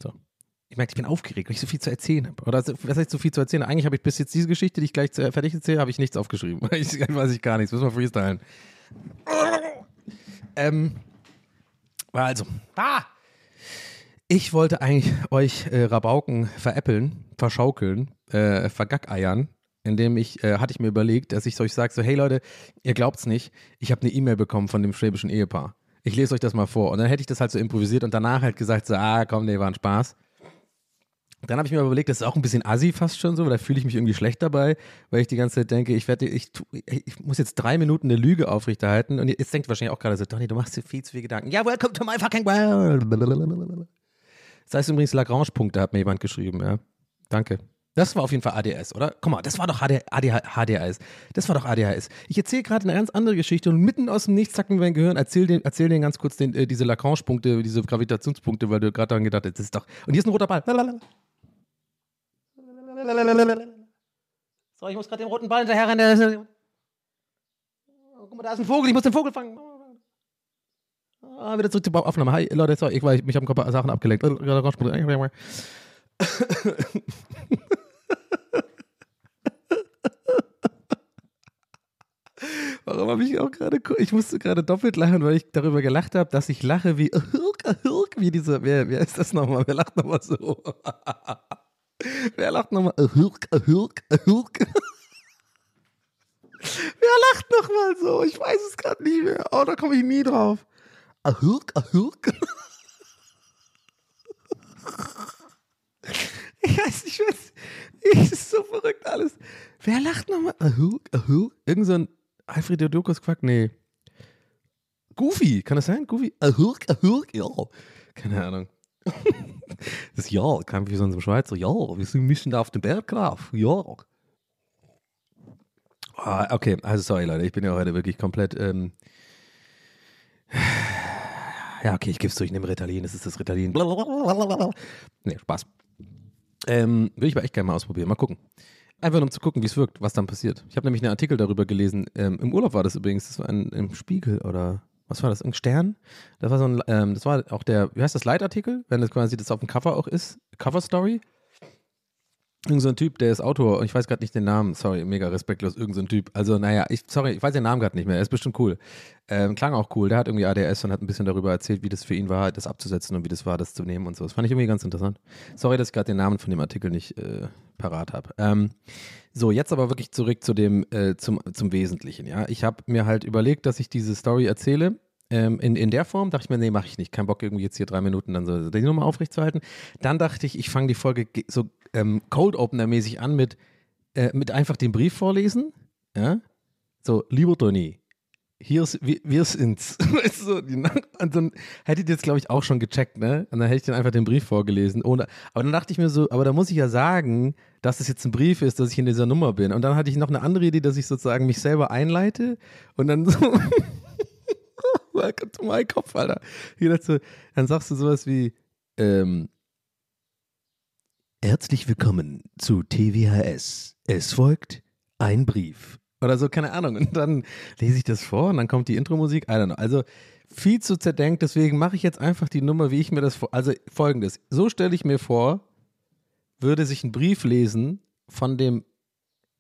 [SPEAKER 3] So. Ich merke, ich bin aufgeregt, weil ich so viel zu erzählen habe. Oder was heißt so viel zu erzählen? Eigentlich habe ich bis jetzt diese Geschichte, die ich gleich fertig erzähle, habe ich nichts aufgeschrieben. ich weiß ich gar nichts. Müssen wir freestylen. ähm, also, ah! Ich wollte eigentlich euch äh, Rabauken veräppeln, verschaukeln, äh, vergackeiern, indem ich, äh, hatte ich mir überlegt, dass ich euch sage, so, hey Leute, ihr glaubt's nicht, ich habe eine E-Mail bekommen von dem schwäbischen Ehepaar. Ich lese euch das mal vor. Und dann hätte ich das halt so improvisiert und danach halt gesagt, so, ah, komm, nee, war ein Spaß. Dann habe ich mir überlegt, das ist auch ein bisschen assi fast schon so, weil da fühle ich mich irgendwie schlecht dabei, weil ich die ganze Zeit denke, ich werde, ich, ich muss jetzt drei Minuten eine Lüge aufrechterhalten und jetzt denkt wahrscheinlich auch gerade so, Donny, du machst dir viel zu viel Gedanken. Ja, welcome to my fucking world. Das heißt übrigens Lagrange-Punkte, hat mir jemand geschrieben, ja. Danke. Das war auf jeden Fall ADS, oder? Guck mal, das war doch AD, HDHS. Das war doch ADHS. Ich erzähle gerade eine ganz andere Geschichte und mitten aus dem Nichts zacken wir mein Gehirn. Erzähl den, erzähl den ganz kurz den, äh, diese Lagrange-Punkte, diese Gravitationspunkte, weil du gerade daran gedacht hast, das ist doch. Und hier ist ein roter Ball. So, ich muss gerade den roten Ball hinterher rennen. Oh, guck mal, da ist ein Vogel, ich muss den Vogel fangen. Ah, wieder zurück zur Aufnahme. Hi, Leute, sorry, ich, ich, mich haben ein paar Sachen abgelenkt. Warum habe ich auch gerade, ich musste gerade doppelt lachen, weil ich darüber gelacht habe, dass ich lache wie, wie diese, wer, wer ist das nochmal? Wer lacht nochmal so? Wer lacht nochmal? Wer lacht nochmal so? Ich weiß es gerade nicht mehr. Oh, da komme ich nie drauf. Ahurk, ahurk. Ich weiß nicht, was. Es ist so verrückt alles. Wer lacht nochmal? Ahurk, ahurk. Irgend so ein Alfred Jodokus Quack? Nee. Goofy, kann das sein? Goofy? Ahurk, ahurk? Ja. Keine Ahnung. das Ja kam wie so ein Schweizer. Ja, wir müssen da auf den Berg rauf. Ja. Ah, okay, also sorry Leute, ich bin ja heute wirklich komplett. Ähm ja, okay, ich gebe es durch, ich nehme Ritalin, das ist das Ritalin. Nee, Spaß. Ähm, will ich aber echt gerne mal ausprobieren. Mal gucken. Einfach nur um zu gucken, wie es wirkt, was dann passiert. Ich habe nämlich einen Artikel darüber gelesen. Ähm, Im Urlaub war das übrigens, das war ein, im Spiegel oder was war das? Ein Stern? Das war so ein, ähm, das war auch der, wie heißt das, Leitartikel? Wenn das quasi das auf dem Cover auch ist. Cover Story. Irgend so ein Typ, der ist Autor, und ich weiß gerade nicht den Namen, sorry, mega respektlos, irgend so ein Typ. Also, naja, ich, sorry, ich weiß den Namen gerade nicht mehr, er ist bestimmt cool. Ähm, klang auch cool, der hat irgendwie ADS und hat ein bisschen darüber erzählt, wie das für ihn war, das abzusetzen und wie das war, das zu nehmen und so. Das fand ich irgendwie ganz interessant. Sorry, dass ich gerade den Namen von dem Artikel nicht äh, parat habe. Ähm, so, jetzt aber wirklich zurück zu dem, äh, zum, zum Wesentlichen, ja. Ich habe mir halt überlegt, dass ich diese Story erzähle ähm, in, in der Form dachte ich mir, nee, mache ich nicht. Kein Bock, irgendwie jetzt hier drei Minuten dann so die Nummer aufrechtzuerhalten. Dann dachte ich, ich fange die Folge so ähm, Cold Opener-mäßig an mit, äh, mit einfach dem Brief vorlesen. Ja? So, lieber Tony, hier ist, wir, sind's. Weißt du, so, und dann hättet ihr jetzt, glaube ich, auch schon gecheckt, ne? Und dann hätte ich dann einfach den Brief vorgelesen. Ohne, aber dann dachte ich mir so, aber da muss ich ja sagen, dass es jetzt ein Brief ist, dass ich in dieser Nummer bin. Und dann hatte ich noch eine andere Idee, dass ich sozusagen mich selber einleite und dann so. Welcome to my Kopf, Alter. Hier dazu, dann sagst du sowas wie, ähm, Herzlich willkommen zu TWHS. Es folgt ein Brief. Oder so, keine Ahnung. Und dann lese ich das vor und dann kommt die Intro-Musik. I don't know. Also viel zu zerdenkt, deswegen mache ich jetzt einfach die Nummer, wie ich mir das vor. Also folgendes. So stelle ich mir vor, würde sich ein Brief lesen von dem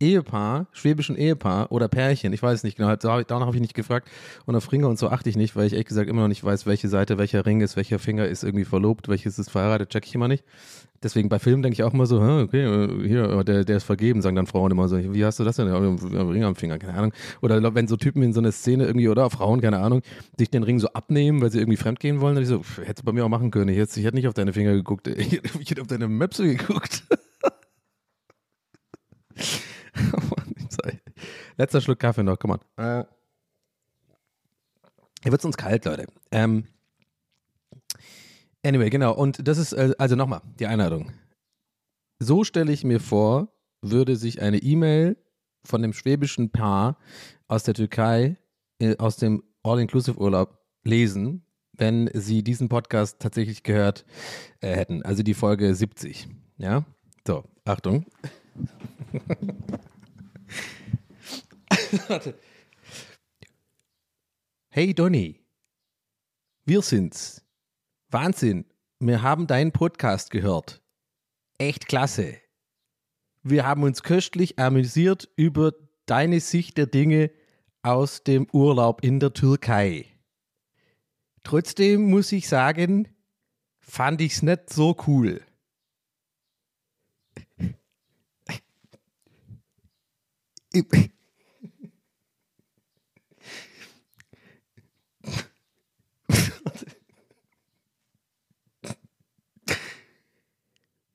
[SPEAKER 3] Ehepaar, schwäbischen Ehepaar oder Pärchen, ich weiß nicht genau, danach habe ich nicht gefragt und auf Ringe und so achte ich nicht, weil ich ehrlich gesagt immer noch nicht weiß, welche Seite welcher Ring ist, welcher Finger ist irgendwie verlobt, welches ist verheiratet, check ich immer nicht. Deswegen bei Filmen denke ich auch immer so, "Hä, okay, äh, hier, der, der ist vergeben, sagen dann Frauen immer so, wie hast du das denn? Ring am Finger, keine Ahnung. Oder wenn so Typen in so einer Szene irgendwie, oder Frauen, keine Ahnung, sich den Ring so abnehmen, weil sie irgendwie fremdgehen wollen, dann ich so, hättest du bei mir auch machen können. Ich hätte, ich hätte nicht auf deine Finger geguckt, ich hätte auf deine Möpse geguckt. Letzter Schluck Kaffee noch, komm on. Äh. Hier wird es uns kalt, Leute. Ähm, anyway, genau. Und das ist, äh, also nochmal, die Einladung. So stelle ich mir vor, würde sich eine E-Mail von dem schwäbischen Paar aus der Türkei, äh, aus dem All-Inclusive-Urlaub lesen, wenn sie diesen Podcast tatsächlich gehört äh, hätten. Also die Folge 70. Ja? So, Achtung. Hey Donny, wir sind's. Wahnsinn, wir haben deinen Podcast gehört. Echt klasse. Wir haben uns köstlich amüsiert über deine Sicht der Dinge aus dem Urlaub in der Türkei. Trotzdem muss ich sagen, fand ich's nicht so cool. Ich-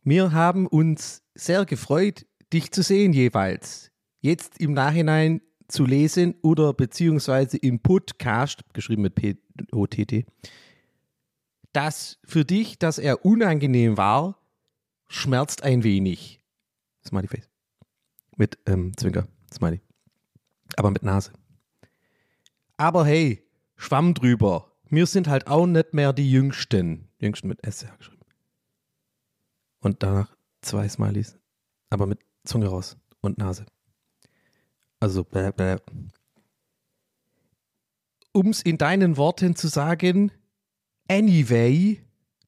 [SPEAKER 3] Wir haben uns sehr gefreut, dich zu sehen jeweils. Jetzt im Nachhinein zu lesen oder beziehungsweise im Podcast, geschrieben mit P-O-T-T, dass für dich, dass er unangenehm war, schmerzt ein wenig. Smiley Face. Mit ähm, Zwinker, Smiley. Aber mit Nase. Aber hey, Schwamm drüber. Wir sind halt auch nicht mehr die Jüngsten. Jüngsten mit S ja, geschrieben. Und danach zwei Smileys. Aber mit Zunge raus und Nase. Also, bäh, bäh. um's in deinen Worten zu sagen, anyway,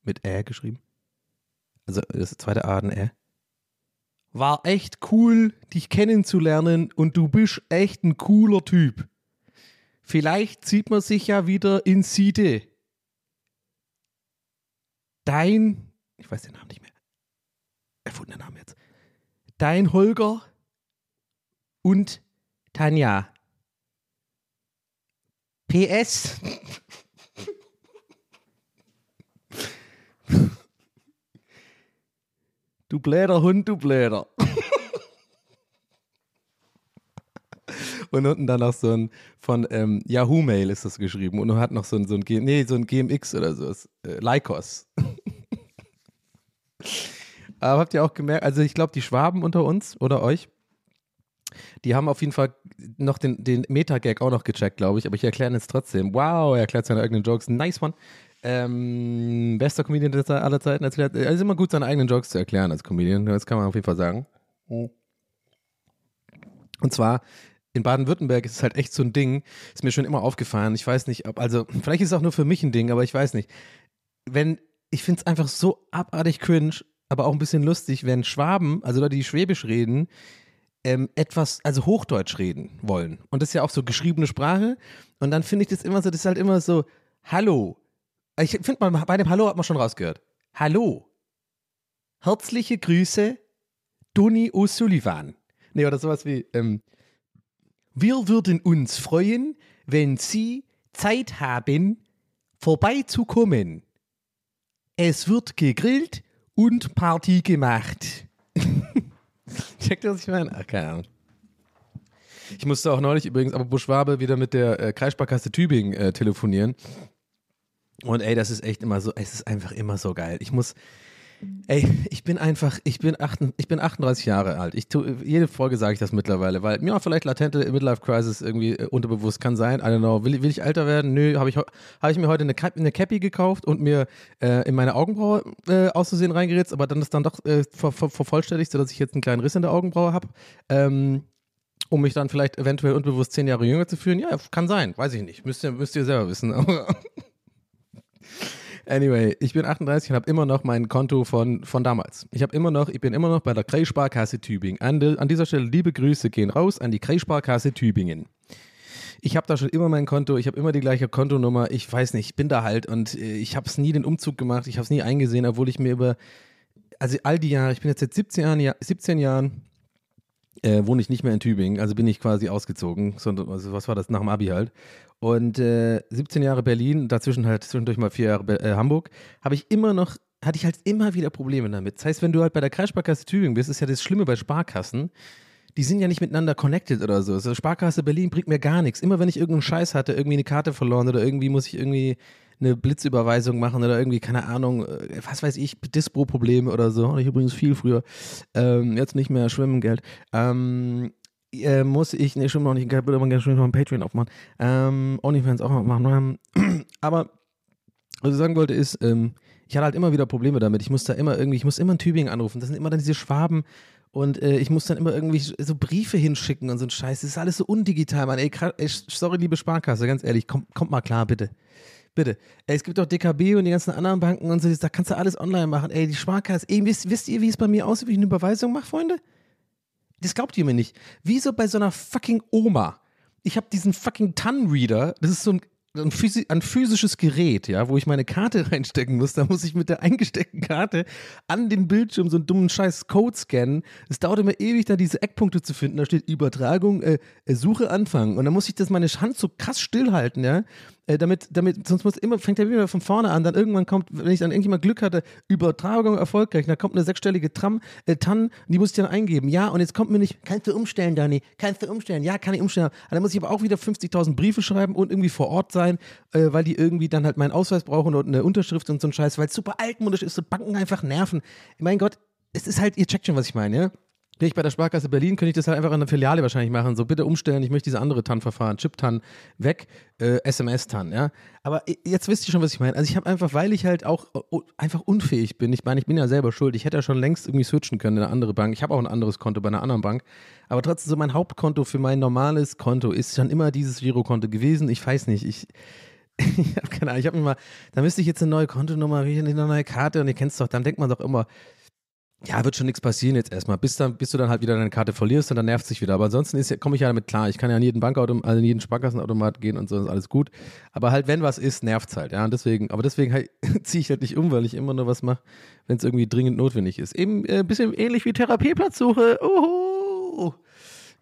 [SPEAKER 3] mit Ä geschrieben. Also, das zweite A, ein Ä. War echt cool, dich kennenzulernen und du bist echt ein cooler Typ. Vielleicht sieht man sich ja wieder in Siede. Dein, ich weiß den Namen nicht mehr, erfundener Name jetzt. Dein Holger und Tanja. PS. Du bläder Hund, du bläder. Und unten dann noch so ein, von ähm, Yahoo Mail ist das geschrieben. Und hat noch so ein, so ein, nee, so ein GMX oder so. Äh, Lycos. Aber habt ihr auch gemerkt, also ich glaube, die Schwaben unter uns oder euch, die haben auf jeden Fall noch den, den Meta-Gag auch noch gecheckt, glaube ich. Aber ich erkläre jetzt trotzdem. Wow, er erklärt seine eigenen Jokes. Nice one. Ähm, bester Comedian aller Zeiten. Es ist immer gut, seine eigenen Jokes zu erklären als Comedian. Das kann man auf jeden Fall sagen. Und zwar in Baden-Württemberg ist es halt echt so ein Ding, ist mir schon immer aufgefallen. Ich weiß nicht, ob, also, vielleicht ist es auch nur für mich ein Ding, aber ich weiß nicht. Wenn, ich finde es einfach so abartig cringe, aber auch ein bisschen lustig, wenn Schwaben, also Leute, die Schwäbisch reden, ähm, etwas, also Hochdeutsch reden wollen. Und das ist ja auch so geschriebene Sprache. Und dann finde ich das immer so, das ist halt immer so, Hallo. Ich finde mal, bei dem Hallo hat man schon rausgehört. Hallo. Herzliche Grüße, Donny O'Sullivan. Nee, oder sowas wie, ähm, wir würden uns freuen, wenn Sie Zeit haben, vorbeizukommen. Es wird gegrillt und Party gemacht. Checkt ihr, was ich meine? Ach, keine Ahnung. Ich musste auch neulich übrigens, aber Schwabe, wieder mit der äh, Kreissparkasse Tübingen äh, telefonieren. Und ey, das ist echt immer so, es ist einfach immer so geil. Ich muss, ey, ich bin einfach, ich bin, acht, ich bin 38 Jahre alt. Ich tu, jede Folge sage ich das mittlerweile, weil, ja, vielleicht latente Midlife-Crisis irgendwie äh, unterbewusst kann sein. I don't know. Will, will ich älter werden? Nö, habe ich, hab ich mir heute eine, eine Cappy gekauft und mir äh, in meine Augenbraue äh, auszusehen reingeritzt, aber dann ist dann doch äh, ver, ver, vervollständigt, sodass ich jetzt einen kleinen Riss in der Augenbraue habe. Ähm, um mich dann vielleicht eventuell unbewusst zehn Jahre jünger zu fühlen? Ja, kann sein, weiß ich nicht. Müsst ihr, müsst ihr selber wissen. Anyway, ich bin 38 und habe immer noch mein Konto von, von damals. Ich habe immer noch, ich bin immer noch bei der Kreissparkasse Tübingen. An, de, an dieser Stelle liebe Grüße gehen raus an die Kreissparkasse Tübingen. Ich habe da schon immer mein Konto, ich habe immer die gleiche Kontonummer. Ich weiß nicht, ich bin da halt und äh, ich habe es nie den Umzug gemacht, ich habe es nie eingesehen, obwohl ich mir über, also all die Jahre, ich bin jetzt seit 17 Jahren, 17 Jahren äh, wohne ich nicht mehr in Tübingen, also bin ich quasi ausgezogen. sondern also was war das, nach dem Abi halt. Und äh, 17 Jahre Berlin, dazwischen halt zwischendurch mal vier Jahre äh, Hamburg, habe ich immer noch, hatte ich halt immer wieder Probleme damit. Das heißt, wenn du halt bei der Kreissparkasse Tübingen bist, ist ja das Schlimme bei Sparkassen, die sind ja nicht miteinander connected oder so. Also Sparkasse Berlin bringt mir gar nichts. Immer wenn ich irgendeinen Scheiß hatte, irgendwie eine Karte verloren oder irgendwie muss ich irgendwie eine Blitzüberweisung machen oder irgendwie, keine Ahnung, äh, was weiß ich, Dispro-Probleme oder so. Ich übrigens viel früher. Ähm, jetzt nicht mehr Schwimmengeld. Ähm, äh, muss ich, ne, schon noch nicht, würde man gerne schon noch ein Patreon aufmachen. Ähm, OnlyFans auch noch machen. Aber was ich sagen wollte ist, ähm, ich hatte halt immer wieder Probleme damit. Ich musste immer irgendwie, ich muss immer in Tübingen anrufen. Das sind immer dann diese Schwaben und äh, ich muss dann immer irgendwie so Briefe hinschicken und so ein Scheiß. Das ist alles so undigital, Mann. Ey, ey sorry, liebe Sparkasse, ganz ehrlich, kommt, kommt mal klar, bitte. Bitte. Ey, es gibt auch DKB und die ganzen anderen Banken und so, da kannst du alles online machen. Ey, die Sparkasse, ey, wisst, wisst ihr, wie es bei mir aussieht, wie ich eine Überweisung mache, Freunde? Das glaubt ihr mir nicht. Wieso bei so einer fucking Oma? Ich habe diesen fucking TAN-Reader, das ist so ein ein, physi ein, physisches Gerät, ja, wo ich meine Karte reinstecken muss. Da muss ich mit der eingesteckten Karte an den Bildschirm so einen dummen scheiß Code scannen. Es dauert immer ewig, da diese Eckpunkte zu finden. Da steht Übertragung, äh, äh Suche anfangen. Und dann muss ich das meine Hand so krass stillhalten, ja. Äh, damit, damit, sonst muss immer, fängt er wieder von vorne an, dann irgendwann kommt, wenn ich dann irgendjemand Glück hatte, Übertragung erfolgreich, dann kommt eine sechsstellige Tram, äh, TAN, die muss ich dann eingeben. Ja, und jetzt kommt mir nicht, kannst du umstellen, Dani, kannst du umstellen? Ja, kann ich umstellen. Aber dann muss ich aber auch wieder 50.000 Briefe schreiben und irgendwie vor Ort sein, äh, weil die irgendwie dann halt meinen Ausweis brauchen und eine Unterschrift und so ein Scheiß, weil es super altmodisch ist, so Banken einfach nerven. Mein Gott, es ist halt, ihr checkt schon, was ich meine, ja? Bin ich bei der Sparkasse Berlin, könnte ich das halt einfach in der Filiale wahrscheinlich machen. So, bitte umstellen, ich möchte diese andere TAN-Verfahren, Chip-TAN weg, äh, SMS-TAN, ja. Aber jetzt wisst ihr schon, was ich meine. Also ich habe einfach, weil ich halt auch uh, einfach unfähig bin, ich meine, ich bin ja selber schuld, ich hätte ja schon längst irgendwie switchen können in eine andere Bank. Ich habe auch ein anderes Konto bei einer anderen Bank. Aber trotzdem, so mein Hauptkonto für mein normales Konto ist schon immer dieses Girokonto gewesen. Ich weiß nicht, ich ich habe keine Ahnung, ich habe mir mal, da müsste ich jetzt eine neue Kontonummer, eine neue Karte und ihr kennt es doch, dann denkt man doch immer, ja, wird schon nichts passieren jetzt erstmal, bis, dann, bis du dann halt wieder deine Karte verlierst und dann nervt es sich wieder. Aber ansonsten komme ich ja damit klar. Ich kann ja an jeden Bankautomat, also in jeden Sparkassenautomat gehen und so, ist alles gut. Aber halt, wenn was ist, nervt es halt, ja. Und deswegen, aber deswegen halt, ziehe ich halt nicht um, weil ich immer nur was mache, wenn es irgendwie dringend notwendig ist. Eben ein äh, bisschen ähnlich wie Therapieplatzsuche. Uhu.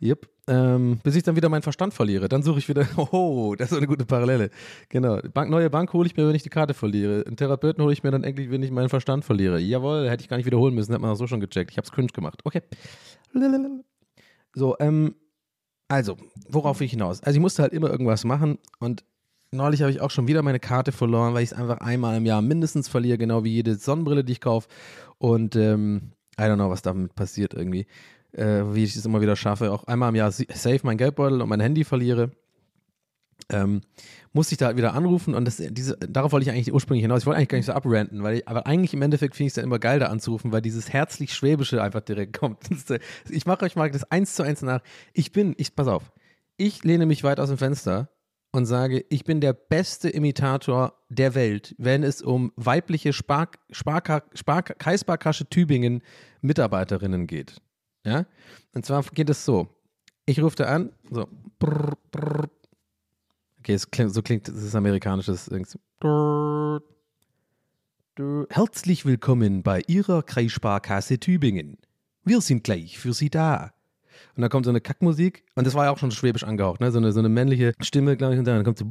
[SPEAKER 3] Yep. Ähm, bis ich dann wieder meinen Verstand verliere. Dann suche ich wieder, oh, das ist eine gute Parallele. Genau. Bank, neue Bank hole ich mir, wenn ich die Karte verliere. Einen Therapeuten hole ich mir dann endlich, wenn ich meinen Verstand verliere. Jawohl, hätte ich gar nicht wiederholen müssen, hätte man auch so schon gecheckt. Ich habe es cringe gemacht. Okay. So, ähm, also, worauf will ich hinaus? Also, ich musste halt immer irgendwas machen und neulich habe ich auch schon wieder meine Karte verloren, weil ich es einfach einmal im Jahr mindestens verliere, genau wie jede Sonnenbrille, die ich kaufe. Und, ähm, I don't know, was damit passiert irgendwie äh, wie ich es immer wieder schaffe, auch einmal im Jahr safe mein Geldbeutel und mein Handy verliere. Ähm, musste ich da wieder anrufen und das, diese, darauf wollte ich eigentlich ursprünglich hinaus. Ich wollte eigentlich gar nicht so abranten, weil ich, aber eigentlich im Endeffekt finde ich es dann immer geil, da anzurufen, weil dieses herzlich Schwäbische einfach direkt kommt. ich mache euch mal das eins zu eins nach. Ich bin, ich, pass auf, ich lehne mich weit aus dem Fenster und sage, ich bin der beste Imitator der Welt, wenn es um weibliche Spar, Spar, Spar, Kreissparkasse Tübingen Mitarbeiterinnen geht. Ja? Und zwar geht es so. Ich rufe da an, so. Brr, brr. Okay, klingt, so klingt das amerikanisches. Herzlich willkommen bei Ihrer Kreissparkasse Tübingen. Wir sind gleich für Sie da. Und dann kommt so eine Kackmusik, und das war ja auch schon schwäbisch angehaucht, ne? so, eine, so eine männliche Stimme, glaube ich, und dann kommt so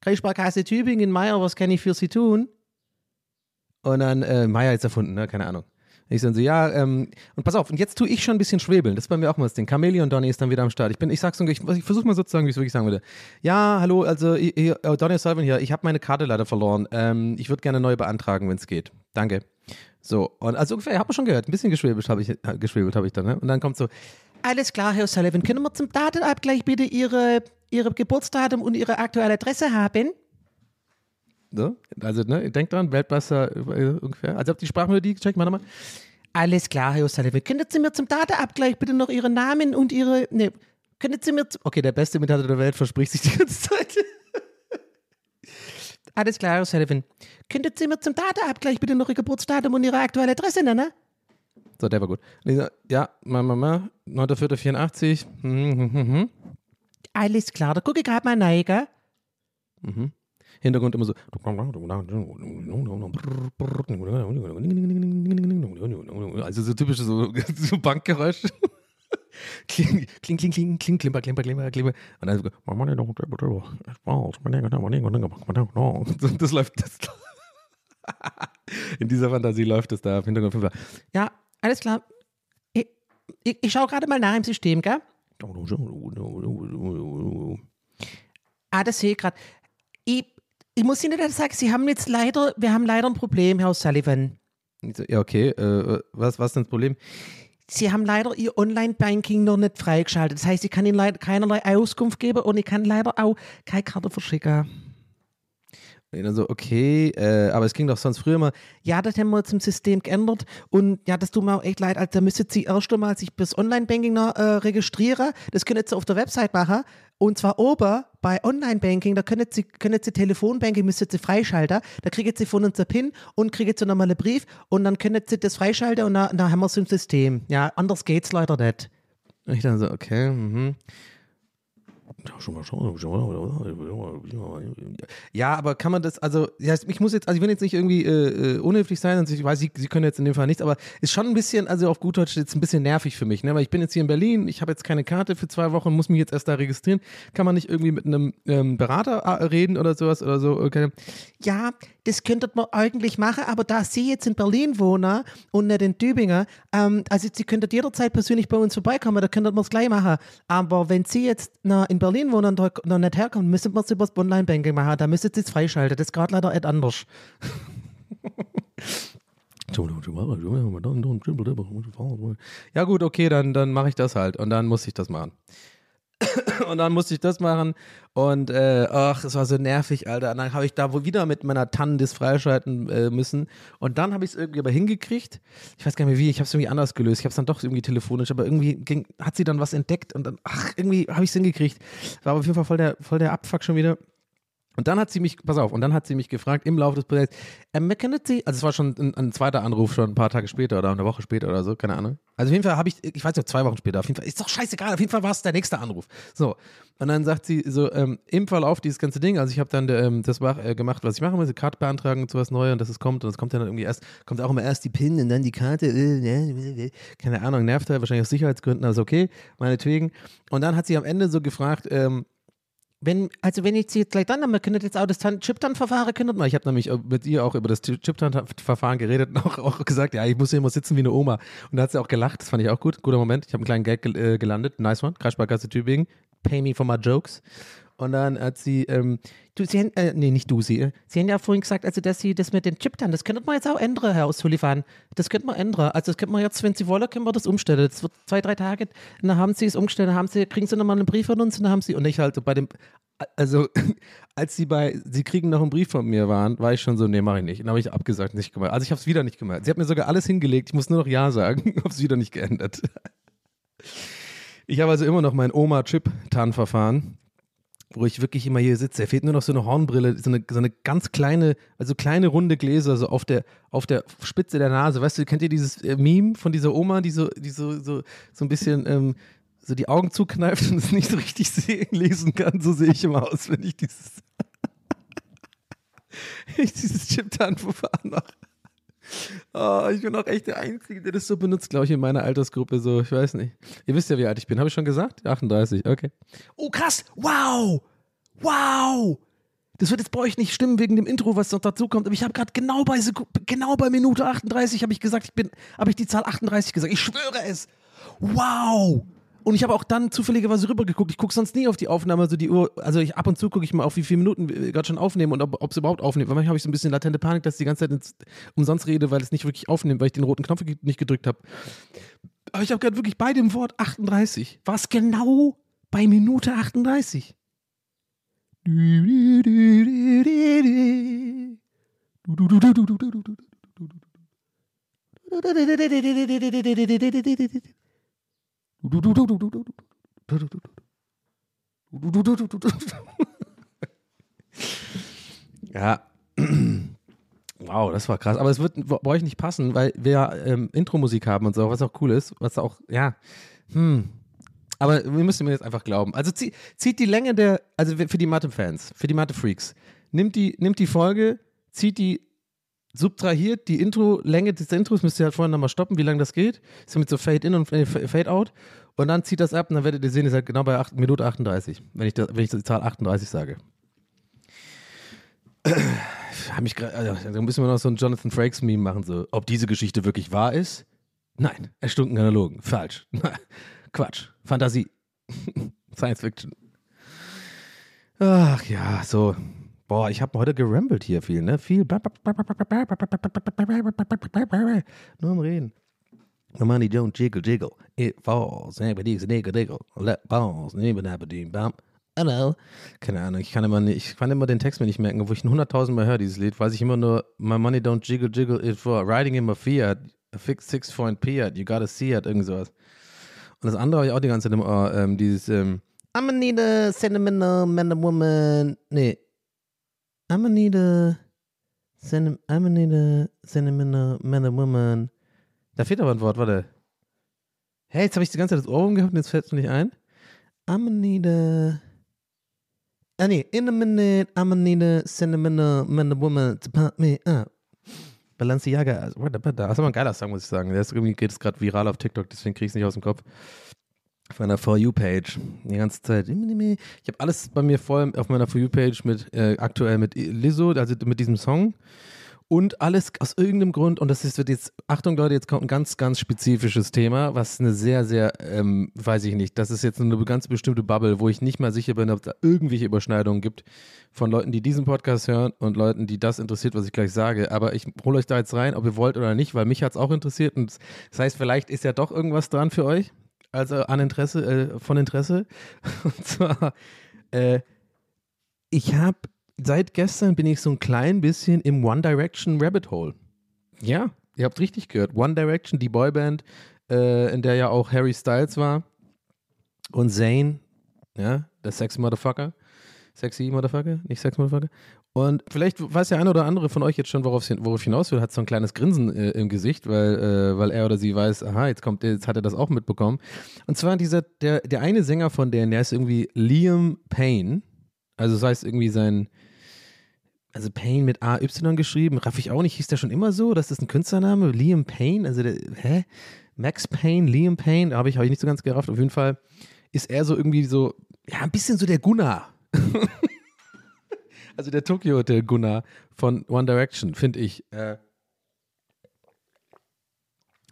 [SPEAKER 3] Kreissparkasse Tübingen, Meier, was kann ich für Sie tun? Und dann, äh, Meier ist erfunden, ne? keine Ahnung. Ich dann so, ja, ähm, und pass auf, und jetzt tue ich schon ein bisschen schwebeln. Das ist bei mir auch mal das Ding. Chameleon Donny ist dann wieder am Start. Ich bin, ich sag's so, ich, ich versuche mal so zu sagen, wie ich es wirklich sagen würde. Ja, hallo, also ich, ich, oh, Donny Sullivan hier, ich habe meine Karte leider verloren. Ähm, ich würde gerne neu beantragen, wenn es geht. Danke. So, und also ungefähr, habe ich schon gehört, ein bisschen geschwebelt habe ich, äh, geschwebelt habe ich dann, ne? Und dann kommt so, alles klar, Herr Sullivan, können wir zum Datenabgleich bitte Ihre, Ihre Geburtsdatum und Ihre aktuelle Adresse haben? So, also, ne, denkt dran, Weltmeister äh, ungefähr. Also, habt die Sprachmelodie gecheckt, mal nochmal. Alles klar, Herr Sullivan. Können Sie mir zum Datenabgleich bitte noch Ihren Namen und Ihre, ne, können Sie mir, okay, der beste Imitator der Welt verspricht sich die ganze Zeit. Alles klar, Herr Sullivan. Könntet Sie mir zum Datenabgleich bitte noch Ihr Geburtsdatum und Ihre aktuelle Adresse nennen? So, der war gut. Ja, Mama, 9.4.84. Hm, hm, hm, hm. Alles klar, da gucke ich gerade mal rein, gell? Mhm. Hintergrund immer so. Also so typische so, so Bankgeräusche. Kling, kling, kling, kling, kling, klimper, klimper, klimper, klimper. Und dann so, das läuft, das, in dieser Fantasie läuft es da im Hintergrund. Ja, alles klar. Ich, ich, ich schaue gerade mal nach im System, gell? Ah, das sehe ich gerade. Ich, ich muss Ihnen das sagen, Sie haben jetzt leider, wir haben leider ein Problem, Herr Sullivan. Ja, okay. Äh, was, was ist denn das Problem? Sie haben leider Ihr Online-Banking noch nicht freigeschaltet. Das heißt, ich kann Ihnen leider keinerlei Auskunft geben und ich kann leider auch keine Karte verschicken. Und dann so, okay, äh, aber es ging doch sonst früher mal, ja, das haben wir jetzt im System geändert und ja, das tut mir auch echt leid, also da müsstet Sie erst einmal sich bis Online-Banking noch äh, registrieren. Das können Sie auf der Website machen und zwar oben bei Online-Banking, da können Sie, können Sie Telefonbanking, müssen Sie freischalten, da kriegen Sie von uns einen PIN und kriegen Sie nochmal einen Brief und dann können Sie das freischalten und dann, dann haben wir es im System. Ja, anders geht's leider nicht. Und ich dann so, okay, mhm. Ja, aber kann man das, also, ja, ich muss jetzt, also ich will jetzt nicht irgendwie äh, äh, unhöflich sein und ich weiß, Sie, Sie können jetzt in dem Fall nichts, aber ist schon ein bisschen, also auf gut Deutsch jetzt ein bisschen nervig für mich, ne? Weil ich bin jetzt hier in Berlin, ich habe jetzt keine Karte für zwei Wochen, muss mich jetzt erst da registrieren. Kann man nicht irgendwie mit einem ähm, Berater äh, reden oder sowas oder so? Okay. Ja, das könnte man eigentlich machen, aber da Sie jetzt in Berlin wohnen und nicht in Tübingen, ähm, also Sie könnten jederzeit persönlich bei uns vorbeikommen, da könnten wir es gleich machen. Aber wenn Sie jetzt na, in Berlin wohnen und noch nicht herkommen, müssen wir es über das Online-Banking machen, da müssen Sie es freischalten. Das ist gerade leider etwas anders. Ja gut, okay, dann, dann mache ich das halt und dann muss ich das machen. und dann musste ich das machen und äh, ach, es war so nervig, Alter. Und dann habe ich da wohl wieder mit meiner Tannen das freischalten äh, müssen und dann habe ich es irgendwie aber hingekriegt. Ich weiß gar nicht mehr wie, ich habe es irgendwie anders gelöst. Ich habe es dann doch irgendwie telefonisch, aber irgendwie ging, hat sie dann was entdeckt und dann, ach, irgendwie habe ich es hingekriegt. War aber auf jeden Fall voll der, voll der Abfuck schon wieder. Und dann hat sie mich, pass auf, und dann hat sie mich gefragt im Laufe des Prozesses, ähm, Sie, also es war schon ein, ein, zweiter Anruf, schon ein paar Tage später oder eine Woche später oder so, keine Ahnung. Also auf jeden Fall habe ich, ich weiß nicht, zwei Wochen später, auf jeden Fall, ist doch scheißegal, auf jeden Fall war es der nächste Anruf. So, und dann sagt sie so, ähm, im Verlauf dieses ganze Ding, also ich habe dann ähm, das war, äh, gemacht, was ich machen muss, Karte beantragen und sowas neu und dass es kommt und es kommt dann irgendwie erst, kommt auch immer erst die PIN und dann die Karte, äh, keine Ahnung, nervt halt, wahrscheinlich aus Sicherheitsgründen, also okay, meinetwegen. Und dann hat sie am Ende so gefragt, ähm, wenn, also wenn ich sie jetzt gleich dann haben, könntet jetzt auch das Chip-Dann-Verfahren könntet mal. Ich habe nämlich mit ihr auch über das Chip-Dann-Verfahren geredet und auch, auch, gesagt, ja, ich muss hier immer sitzen wie eine Oma. Und da hat sie auch gelacht, das fand ich auch gut. Guter Moment. Ich habe einen kleinen Gag äh, gelandet. Nice one. Kreissparkasse Tübingen. Pay me for my jokes. Und dann hat sie, ähm, du, sie äh, nee, nicht du, sie, äh, sie haben ja vorhin gesagt, also, dass sie das mit den Chip dann, das könnte man jetzt auch ändern, Herr Sullivan. Das könnte man ändern. Also, das könnte man jetzt, wenn Sie wollen, können wir das umstellen. Das wird zwei, drei Tage, dann haben Sie es umgestellt, dann haben Sie, kriegen Sie nochmal einen Brief von uns und dann haben Sie, und ich halt so bei dem, also, als Sie bei, Sie kriegen noch einen Brief von mir waren, war ich schon so, nee, mache ich nicht. Dann habe ich abgesagt, nicht gemacht. Also, ich habe es wieder nicht gemacht. Sie hat mir sogar alles hingelegt, ich muss nur noch Ja sagen, habe es wieder nicht geändert. Ich habe also immer noch mein Oma-Chip-Tarnverfahren wo ich wirklich immer hier sitze. Er fehlt nur noch so eine Hornbrille, so eine, so eine ganz kleine, also kleine runde Gläser, so auf der, auf der Spitze der Nase. Weißt du, kennt ihr dieses äh, Meme von dieser Oma, die so, die so, so, so ein bisschen ähm, so die Augen zukneift und es nicht so richtig sehen, lesen kann? So sehe ich immer aus, wenn ich dieses, ich dieses Chip-Tarnverfahren mache. Oh, ich bin auch echt der Einzige, der das so benutzt, glaube ich, in meiner Altersgruppe. So, ich weiß nicht. Ihr wisst ja, wie alt ich bin. Habe ich schon gesagt? 38, okay. Oh, krass. Wow. Wow. Das wird jetzt bei euch nicht stimmen wegen dem Intro, was noch dazu kommt. Aber ich habe gerade genau bei genau bei Minute 38 habe ich gesagt, ich bin, habe ich die Zahl 38 gesagt. Ich schwöre es. Wow. Und ich habe auch dann zufälligerweise rübergeguckt. Ich gucke sonst nie auf die Aufnahme, also die Uhr. Also ich ab und zu gucke ich mal auf, wie viele Minuten wir gerade schon aufnehmen und ob es überhaupt aufnimmt. Weil manchmal habe ich so ein bisschen latente Panik, dass ich die ganze Zeit umsonst rede, weil es nicht wirklich aufnimmt, weil ich den roten Knopf nicht gedrückt habe. Aber ich habe gerade wirklich bei dem Wort 38 war es genau bei Minute 38. Ja. Wow, das war krass. Aber es wird bei euch nicht passen, weil wir ähm, Intro-Musik haben und so, was auch cool ist, was auch, ja, hm. Aber wir müssen mir jetzt einfach glauben. Also zieh, zieht die Länge der, also für die Mathe-Fans, für die Mathe-Freaks, nimmt die, nimmt die Folge, zieht die, subtrahiert die Intro-Länge des Intros, müsst ihr halt vorher nochmal stoppen, wie lange das geht. Ist mit so Fade-In und äh, Fade-Out. Und dann zieht das ab und dann werdet ihr sehen, ihr seid genau bei 8, Minute 38, wenn ich, das, wenn ich die Zahl 38 sage. Hab mich grad, also, da müssen wir noch so ein Jonathan Frakes-Meme machen, so, ob diese Geschichte wirklich wahr ist? Nein, erstunken Analogen. Falsch. Quatsch. Fantasie. Science Fiction. Ach ja, so. Boah, ich habe heute gerambelt hier viel, ne? Viel. Nur am Reden. The money don't jiggle jiggle. It falls. Everybody's a niggle diggle. Let balls. Hello. Keine Ahnung, ich kann immer nicht, ich kann immer den Text mir nicht merken, wo ich ihn 100.000 Mal höre, dieses Lied, weiß ich immer nur, my money don't jiggle jiggle it for riding in my Fiat, a fixed six point Fiat, you gotta see it, irgend sowas. Und das andere habe ich auch die ganze Zeit im Ohr, ähm, dieses, ähm, I'm gonna need a sentimental man and woman, nee, I'm gonna need a, I'm gonna need a sentimental man and woman. Da fehlt aber ein Wort, warte. Hey, jetzt habe ich die ganze Zeit das Ohrwurm gehabt und jetzt fällt es mir nicht ein. I'm gonna need a, Ah, nee, in a minute, I'm gonna need a sentimental man and woman to pump me up. Balenciaga, also, das ist aber ein geiler Song, muss ich sagen. Der ist irgendwie geht es gerade viral auf TikTok, deswegen kriege ich es nicht aus dem Kopf. Auf meiner For You-Page. Die ganze Zeit. Ich habe alles bei mir voll auf meiner For You-Page mit äh, aktuell mit Lizzo, also mit diesem Song. Und alles aus irgendeinem Grund, und das ist, wird jetzt, Achtung Leute, jetzt kommt ein ganz, ganz spezifisches Thema, was eine sehr, sehr, ähm, weiß ich nicht, das ist jetzt eine ganz bestimmte Bubble, wo ich nicht mal sicher bin, ob da irgendwelche Überschneidungen gibt von Leuten, die diesen Podcast hören und Leuten, die das interessiert, was ich gleich sage. Aber ich hole euch da jetzt rein, ob ihr wollt oder nicht, weil mich hat es auch interessiert. Und das heißt, vielleicht ist ja doch irgendwas dran für euch, also an Interesse, äh, von Interesse. Und zwar, äh, ich habe seit gestern bin ich so ein klein bisschen im One Direction Rabbit Hole. Ja, ihr habt richtig gehört. One Direction, die Boyband, äh, in der ja auch Harry Styles war und Zayn, ja, der Sexy Motherfucker. Sexy Motherfucker, nicht Sex Motherfucker. Und vielleicht weiß der eine oder andere von euch jetzt schon, worauf, worauf hinaus will, hat so ein kleines Grinsen äh, im Gesicht, weil, äh, weil er oder sie weiß, aha, jetzt kommt, jetzt hat er das auch mitbekommen. Und zwar dieser, der, der eine Sänger von denen, der ist irgendwie Liam Payne. Also das heißt irgendwie sein, also Payne mit AY geschrieben, raff ich auch nicht, hieß der schon immer so? Das ist ein Künstlername, Liam Payne, also der, hä? Max Payne, Liam Payne, habe ich, hab ich nicht so ganz gerafft. Auf jeden Fall ist er so irgendwie so, ja, ein bisschen so der Gunnar. also der Tokyo Hotel Gunnar von One Direction, finde ich. Äh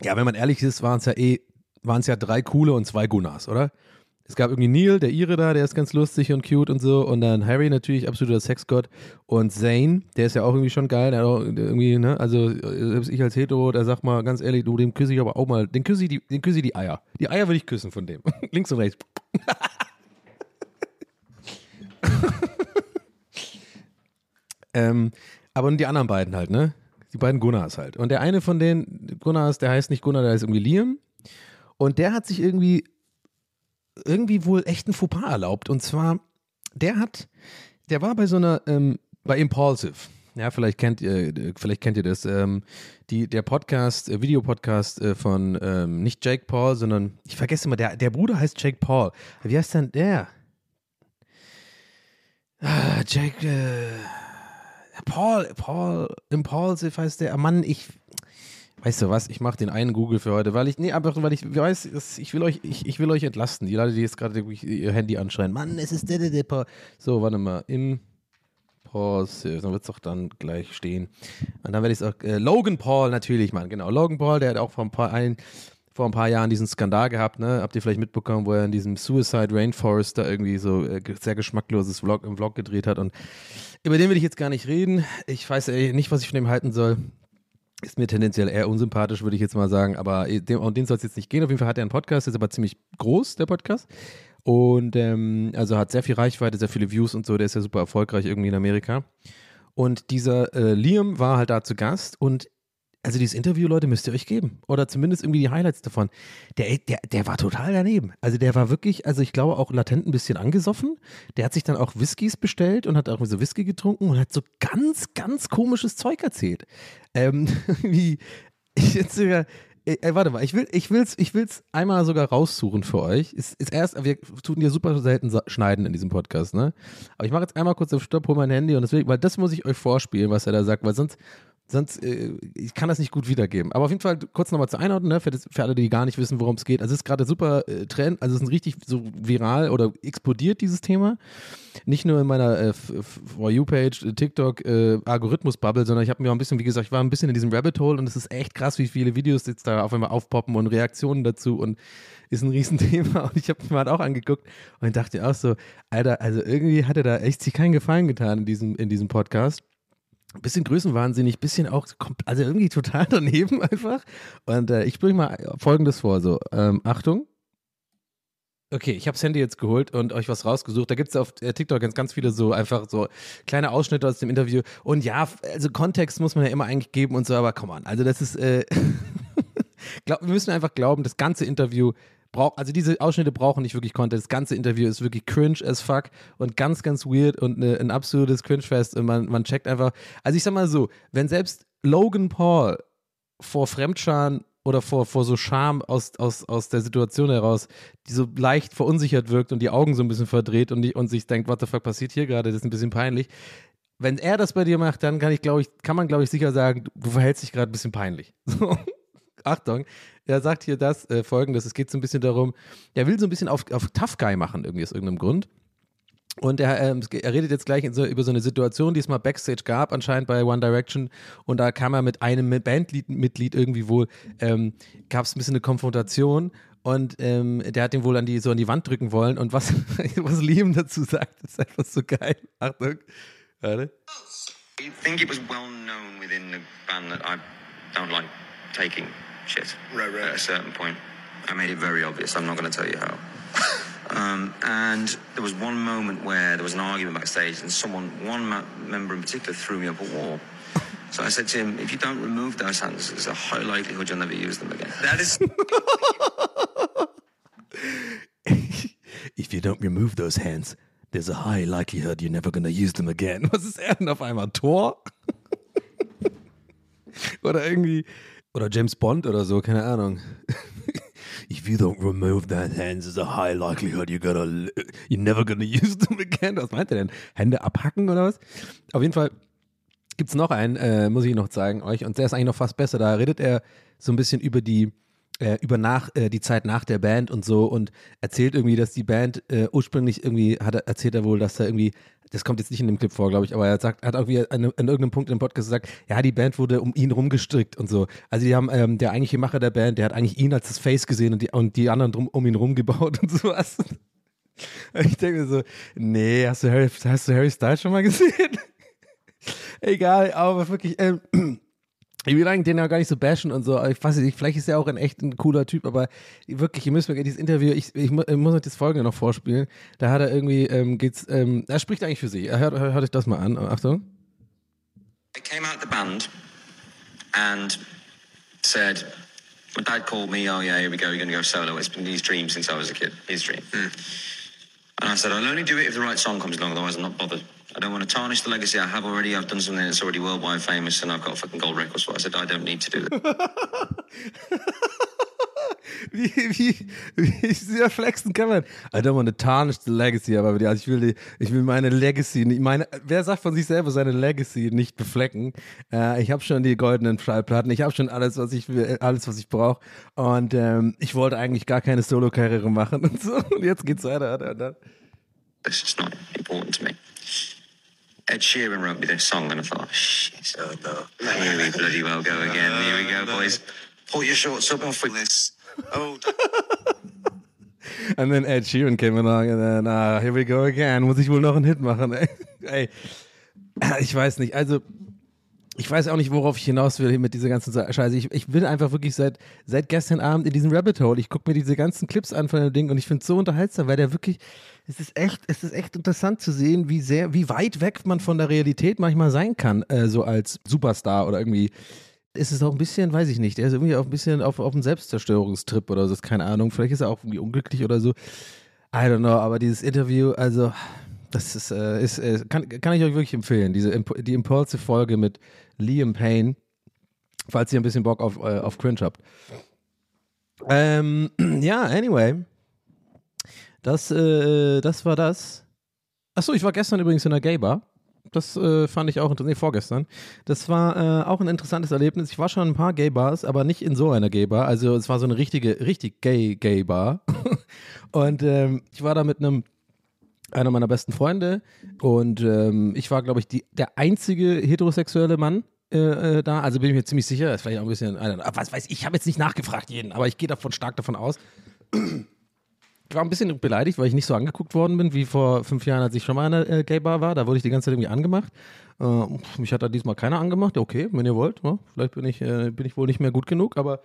[SPEAKER 3] ja, wenn man ehrlich ist, waren es ja eh, waren es ja drei coole und zwei Gunnars, oder? Es gab irgendwie Neil, der Ire da, der ist ganz lustig und cute und so. Und dann Harry natürlich, absoluter Sexgott. Und Zane, der ist ja auch irgendwie schon geil. Der auch irgendwie, ne, also selbst ich als Hetero, der sagt mal ganz ehrlich, du, dem küsse ich aber auch mal, den küsse ich die, ich die Eier. Die Eier würde ich küssen von dem. Links und rechts. Ähm, aber die anderen beiden halt, ne? Die beiden Gunnars halt. Und der eine von den Gunnars, der heißt nicht Gunnar, der heißt irgendwie Liam. Und der hat sich irgendwie irgendwie wohl echt ein Fauxpas erlaubt. Und zwar, der hat, der war bei so einer, ähm, bei Impulsive. Ja, vielleicht kennt ihr, vielleicht kennt ihr das. Ähm, die, der Podcast, äh, Videopodcast äh, von ähm, nicht Jake Paul, sondern ich vergesse immer, der, der Bruder heißt Jake Paul. Wie heißt denn der? Ah, Jake, äh, Paul, Paul, Impulsive heißt der. Ah, Mann, ich, Weißt du was, ich mache den einen Google für heute, weil ich, nee, einfach, weil ich weiß, ich will euch, ich, ich will euch entlasten. Die Leute, die jetzt gerade ihr Handy anschreien, Mann, es ist der, der, der, so, warte mal, im Pause, dann wird es auch dann gleich stehen. Und dann werde ich es auch, äh, Logan Paul natürlich, Mann, genau. Logan Paul, der hat auch vor ein paar, ein, vor ein paar Jahren diesen Skandal gehabt, ne? Habt ihr vielleicht mitbekommen, wo er in diesem Suicide Rainforest da irgendwie so äh, sehr geschmackloses Vlog im Vlog gedreht hat und über den will ich jetzt gar nicht reden. Ich weiß nicht, was ich von dem halten soll. Ist mir tendenziell eher unsympathisch, würde ich jetzt mal sagen. Aber dem, um den soll es jetzt nicht gehen. Auf jeden Fall hat er einen Podcast, ist aber ziemlich groß, der Podcast. Und ähm, also hat sehr viel Reichweite, sehr viele Views und so. Der ist ja super erfolgreich irgendwie in Amerika. Und dieser äh, Liam war halt da zu Gast und also dieses Interview, Leute, müsst ihr euch geben. Oder zumindest irgendwie die Highlights davon. Der, der, der war total daneben. Also der war wirklich, also ich glaube auch latent ein bisschen angesoffen. Der hat sich dann auch Whiskys bestellt und hat auch so Whisky getrunken und hat so ganz, ganz komisches Zeug erzählt. Ähm, wie, ich jetzt sogar, Ey, warte mal, ich will ich will's, ich will's einmal sogar raussuchen für euch. Ist, ist erst, wir tun hier super selten schneiden in diesem Podcast, ne? Aber ich mache jetzt einmal kurz auf Stopp, hol mein Handy und deswegen, weil das muss ich euch vorspielen, was er da sagt, weil sonst sonst, äh, ich kann das nicht gut wiedergeben. Aber auf jeden Fall kurz nochmal zur Einordnung, ne, für, das, für, alle, die gar nicht wissen, worum es geht. Also es ist gerade super äh, Trend, also es ist richtig so viral oder explodiert dieses Thema. Nicht nur in meiner äh, For You-Page, äh, TikTok, äh, Algorithmus-Bubble, sondern ich habe mir auch ein bisschen, wie gesagt, ich war ein bisschen in diesem Rabbit Hole und es ist echt krass, wie viele Videos jetzt da auf einmal aufpoppen und Reaktionen dazu und ist ein Riesenthema und ich habe mir halt auch angeguckt und dachte auch so, Alter, also irgendwie hat er da echt sich keinen Gefallen getan in diesem, in diesem Podcast bisschen größenwahnsinnig, bisschen auch, also irgendwie total daneben einfach. Und äh, ich bringe mal folgendes vor: so, ähm, Achtung. Okay, ich habe das Handy jetzt geholt und euch was rausgesucht. Da gibt es auf äh, TikTok ganz, ganz viele so einfach so kleine Ausschnitte aus dem Interview. Und ja, also Kontext muss man ja immer eigentlich geben und so, aber komm an. Also das ist, äh, glaub, wir müssen einfach glauben, das ganze Interview braucht, also diese Ausschnitte brauchen nicht wirklich Content. Das ganze Interview ist wirklich cringe as fuck und ganz, ganz weird und ne, ein absolutes Cringe-Fest. Und man, man checkt einfach. Also ich sag mal so, wenn selbst Logan Paul vor Fremdscham oder vor, vor so Scham aus, aus, aus der Situation heraus, die so leicht verunsichert wirkt und die Augen so ein bisschen verdreht und, die, und sich denkt, what the fuck passiert hier gerade, das ist ein bisschen peinlich. Wenn er das bei dir macht, dann kann ich, glaube ich, kann man, glaube ich, sicher sagen, du verhältst dich gerade ein bisschen peinlich. So. Achtung, er sagt hier das äh, folgendes: Es geht so ein bisschen darum, er will so ein bisschen auf, auf Tough Guy machen, irgendwie aus irgendeinem Grund. Und er, ähm, er redet jetzt gleich so, über so eine Situation, die es mal Backstage gab, anscheinend bei One Direction. Und da kam er mit einem Bandmitglied irgendwie wohl, ähm, gab es ein bisschen eine Konfrontation. Und ähm, der hat ihn wohl an die, so an die Wand drücken wollen. Und was, was Liam dazu sagt, ist einfach so geil. Achtung. Warte.
[SPEAKER 4] I think it was well known within the band that I don't like taking shit.
[SPEAKER 5] Right, right.
[SPEAKER 4] At a certain point, I made it very obvious. I'm not going to tell you how. um, and there was one moment where there was an argument backstage, and someone, one ma- member in particular, threw me up a wall. So I said to him, if you don't remove those hands, there's a high likelihood you'll never use them again.
[SPEAKER 5] That is.
[SPEAKER 3] If you don't remove those hands, there's a high likelihood you're never gonna use them again. Was ist er denn auf einmal? Tor? oder irgendwie, oder James Bond oder so, keine Ahnung. If you don't remove that hands, there's a high likelihood you're gonna, you're never gonna use them again. Was meint er denn? Hände abhacken oder was? Auf jeden Fall gibt es noch einen, äh, muss ich noch zeigen euch, und der ist eigentlich noch fast besser. Da redet er so ein bisschen über die, äh, über nach, äh, die Zeit nach der Band und so und erzählt irgendwie, dass die Band äh, ursprünglich irgendwie, hat, er- erzählt er wohl, dass er irgendwie, das kommt jetzt nicht in dem Clip vor, glaube ich, aber er sagt, hat irgendwie an, an irgendeinem Punkt im Podcast gesagt, ja, die Band wurde um ihn rumgestrickt und so. Also die haben, ähm, der eigentliche Macher der Band, der hat eigentlich ihn als das Face gesehen und die, und die anderen drum, um ihn rumgebaut und sowas. Ich denke mir so, nee, hast du Harry, hast du Harry Styles schon mal gesehen? Egal, aber wirklich, ähm, ich will eigentlich den ja gar nicht so bashen und so, aber ich weiß nicht, vielleicht ist er auch ein echt ein cooler Typ, aber wirklich, ihr müsst mir dieses Interview, ich, ich, mu- ich muss euch das Folgende noch vorspielen, da hat er irgendwie, ähm, geht's, ähm, er spricht eigentlich für sich, hört, hört, hört euch das mal an, Achtung.
[SPEAKER 4] I came out the band and said, my dad called me, oh yeah, here we go, you're going to go solo. It's been his dream since I was a kid, his dream. And I said, I'll only do it if the right song comes along, otherwise I'm not bothered. I don't want to tarnish the legacy I have already. I've done something that's already worldwide famous and I've got fucking gold records it. I said, I don't need to do that.
[SPEAKER 3] Wie, wie, wie sehr flexen kann man? I don't want to tarnish the legacy, aber also ich will, die, ich will meine Legacy, nicht- meine, wer sagt von sich selber seine Legacy nicht beflecken? Äh, ich habe schon die goldenen Schallplatten, ich habe schon alles, was ich will, alles, was ich brauche. Und ähm, ich wollte eigentlich gar keine Solo-Karriere machen und so. Und jetzt geht's weiter. Und dann,
[SPEAKER 4] It's just not important to me. Ed Sheeran wrote me this song, and I thought, shit, oh no, here we bloody well go again. Here we go, boys. Pull your shorts up off with this. Oh,
[SPEAKER 3] And then Ed Sheeran came along and then, ah, here we go again. Muss ich wohl noch einen Hit machen, ey. ey. Ich weiß nicht, also ich weiß auch nicht, worauf ich hinaus will mit dieser ganzen Scheiße. Ich, ich bin einfach wirklich seit, seit gestern Abend in diesem Rabbit Hole. Ich gucke mir diese ganzen Clips an von dem Ding und ich finde es so unterhaltsam, weil der wirklich, es ist echt, es ist echt interessant zu sehen, wie sehr, wie weit weg man von der Realität manchmal sein kann, äh, so als Superstar oder irgendwie. Es ist auch ein bisschen, weiß ich nicht, er ist irgendwie auch ein bisschen auf, auf einem Selbstzerstörungstrip oder so, ist keine Ahnung. Vielleicht ist er auch irgendwie unglücklich oder so. I don't know, aber dieses Interview, also das ist, äh, ist äh, kann, kann ich euch wirklich empfehlen. Diese Imp die Impulsive-Folge mit Liam Payne, falls ihr ein bisschen Bock auf, äh, auf Cringe habt. Ähm, ja, anyway. Das, äh, das war das. Achso, ich war gestern übrigens in einer Gay-Bar. Das äh, fand ich auch interessant. Nee, vorgestern. Das war äh, auch ein interessantes Erlebnis. Ich war schon in ein paar Gay-Bars, aber nicht in so einer Gay-Bar. Also es war so eine richtige, richtig gay-Gay-Bar. Und ähm, ich war da mit einem einer meiner besten Freunde und ähm, ich war, glaube ich, die, der einzige heterosexuelle Mann äh, äh, da. Also bin ich mir ziemlich sicher. Das war ja auch ein bisschen, was weiß ich, ich habe jetzt nicht nachgefragt jeden, aber ich gehe davon stark davon aus. Ich war ein bisschen beleidigt, weil ich nicht so angeguckt worden bin wie vor fünf Jahren, als ich schon mal in einer äh, Gay-Bar war. Da wurde ich die ganze Zeit irgendwie angemacht. Äh, mich hat da diesmal keiner angemacht. Okay, wenn ihr wollt. Ja, vielleicht bin ich, äh, bin ich wohl nicht mehr gut genug, aber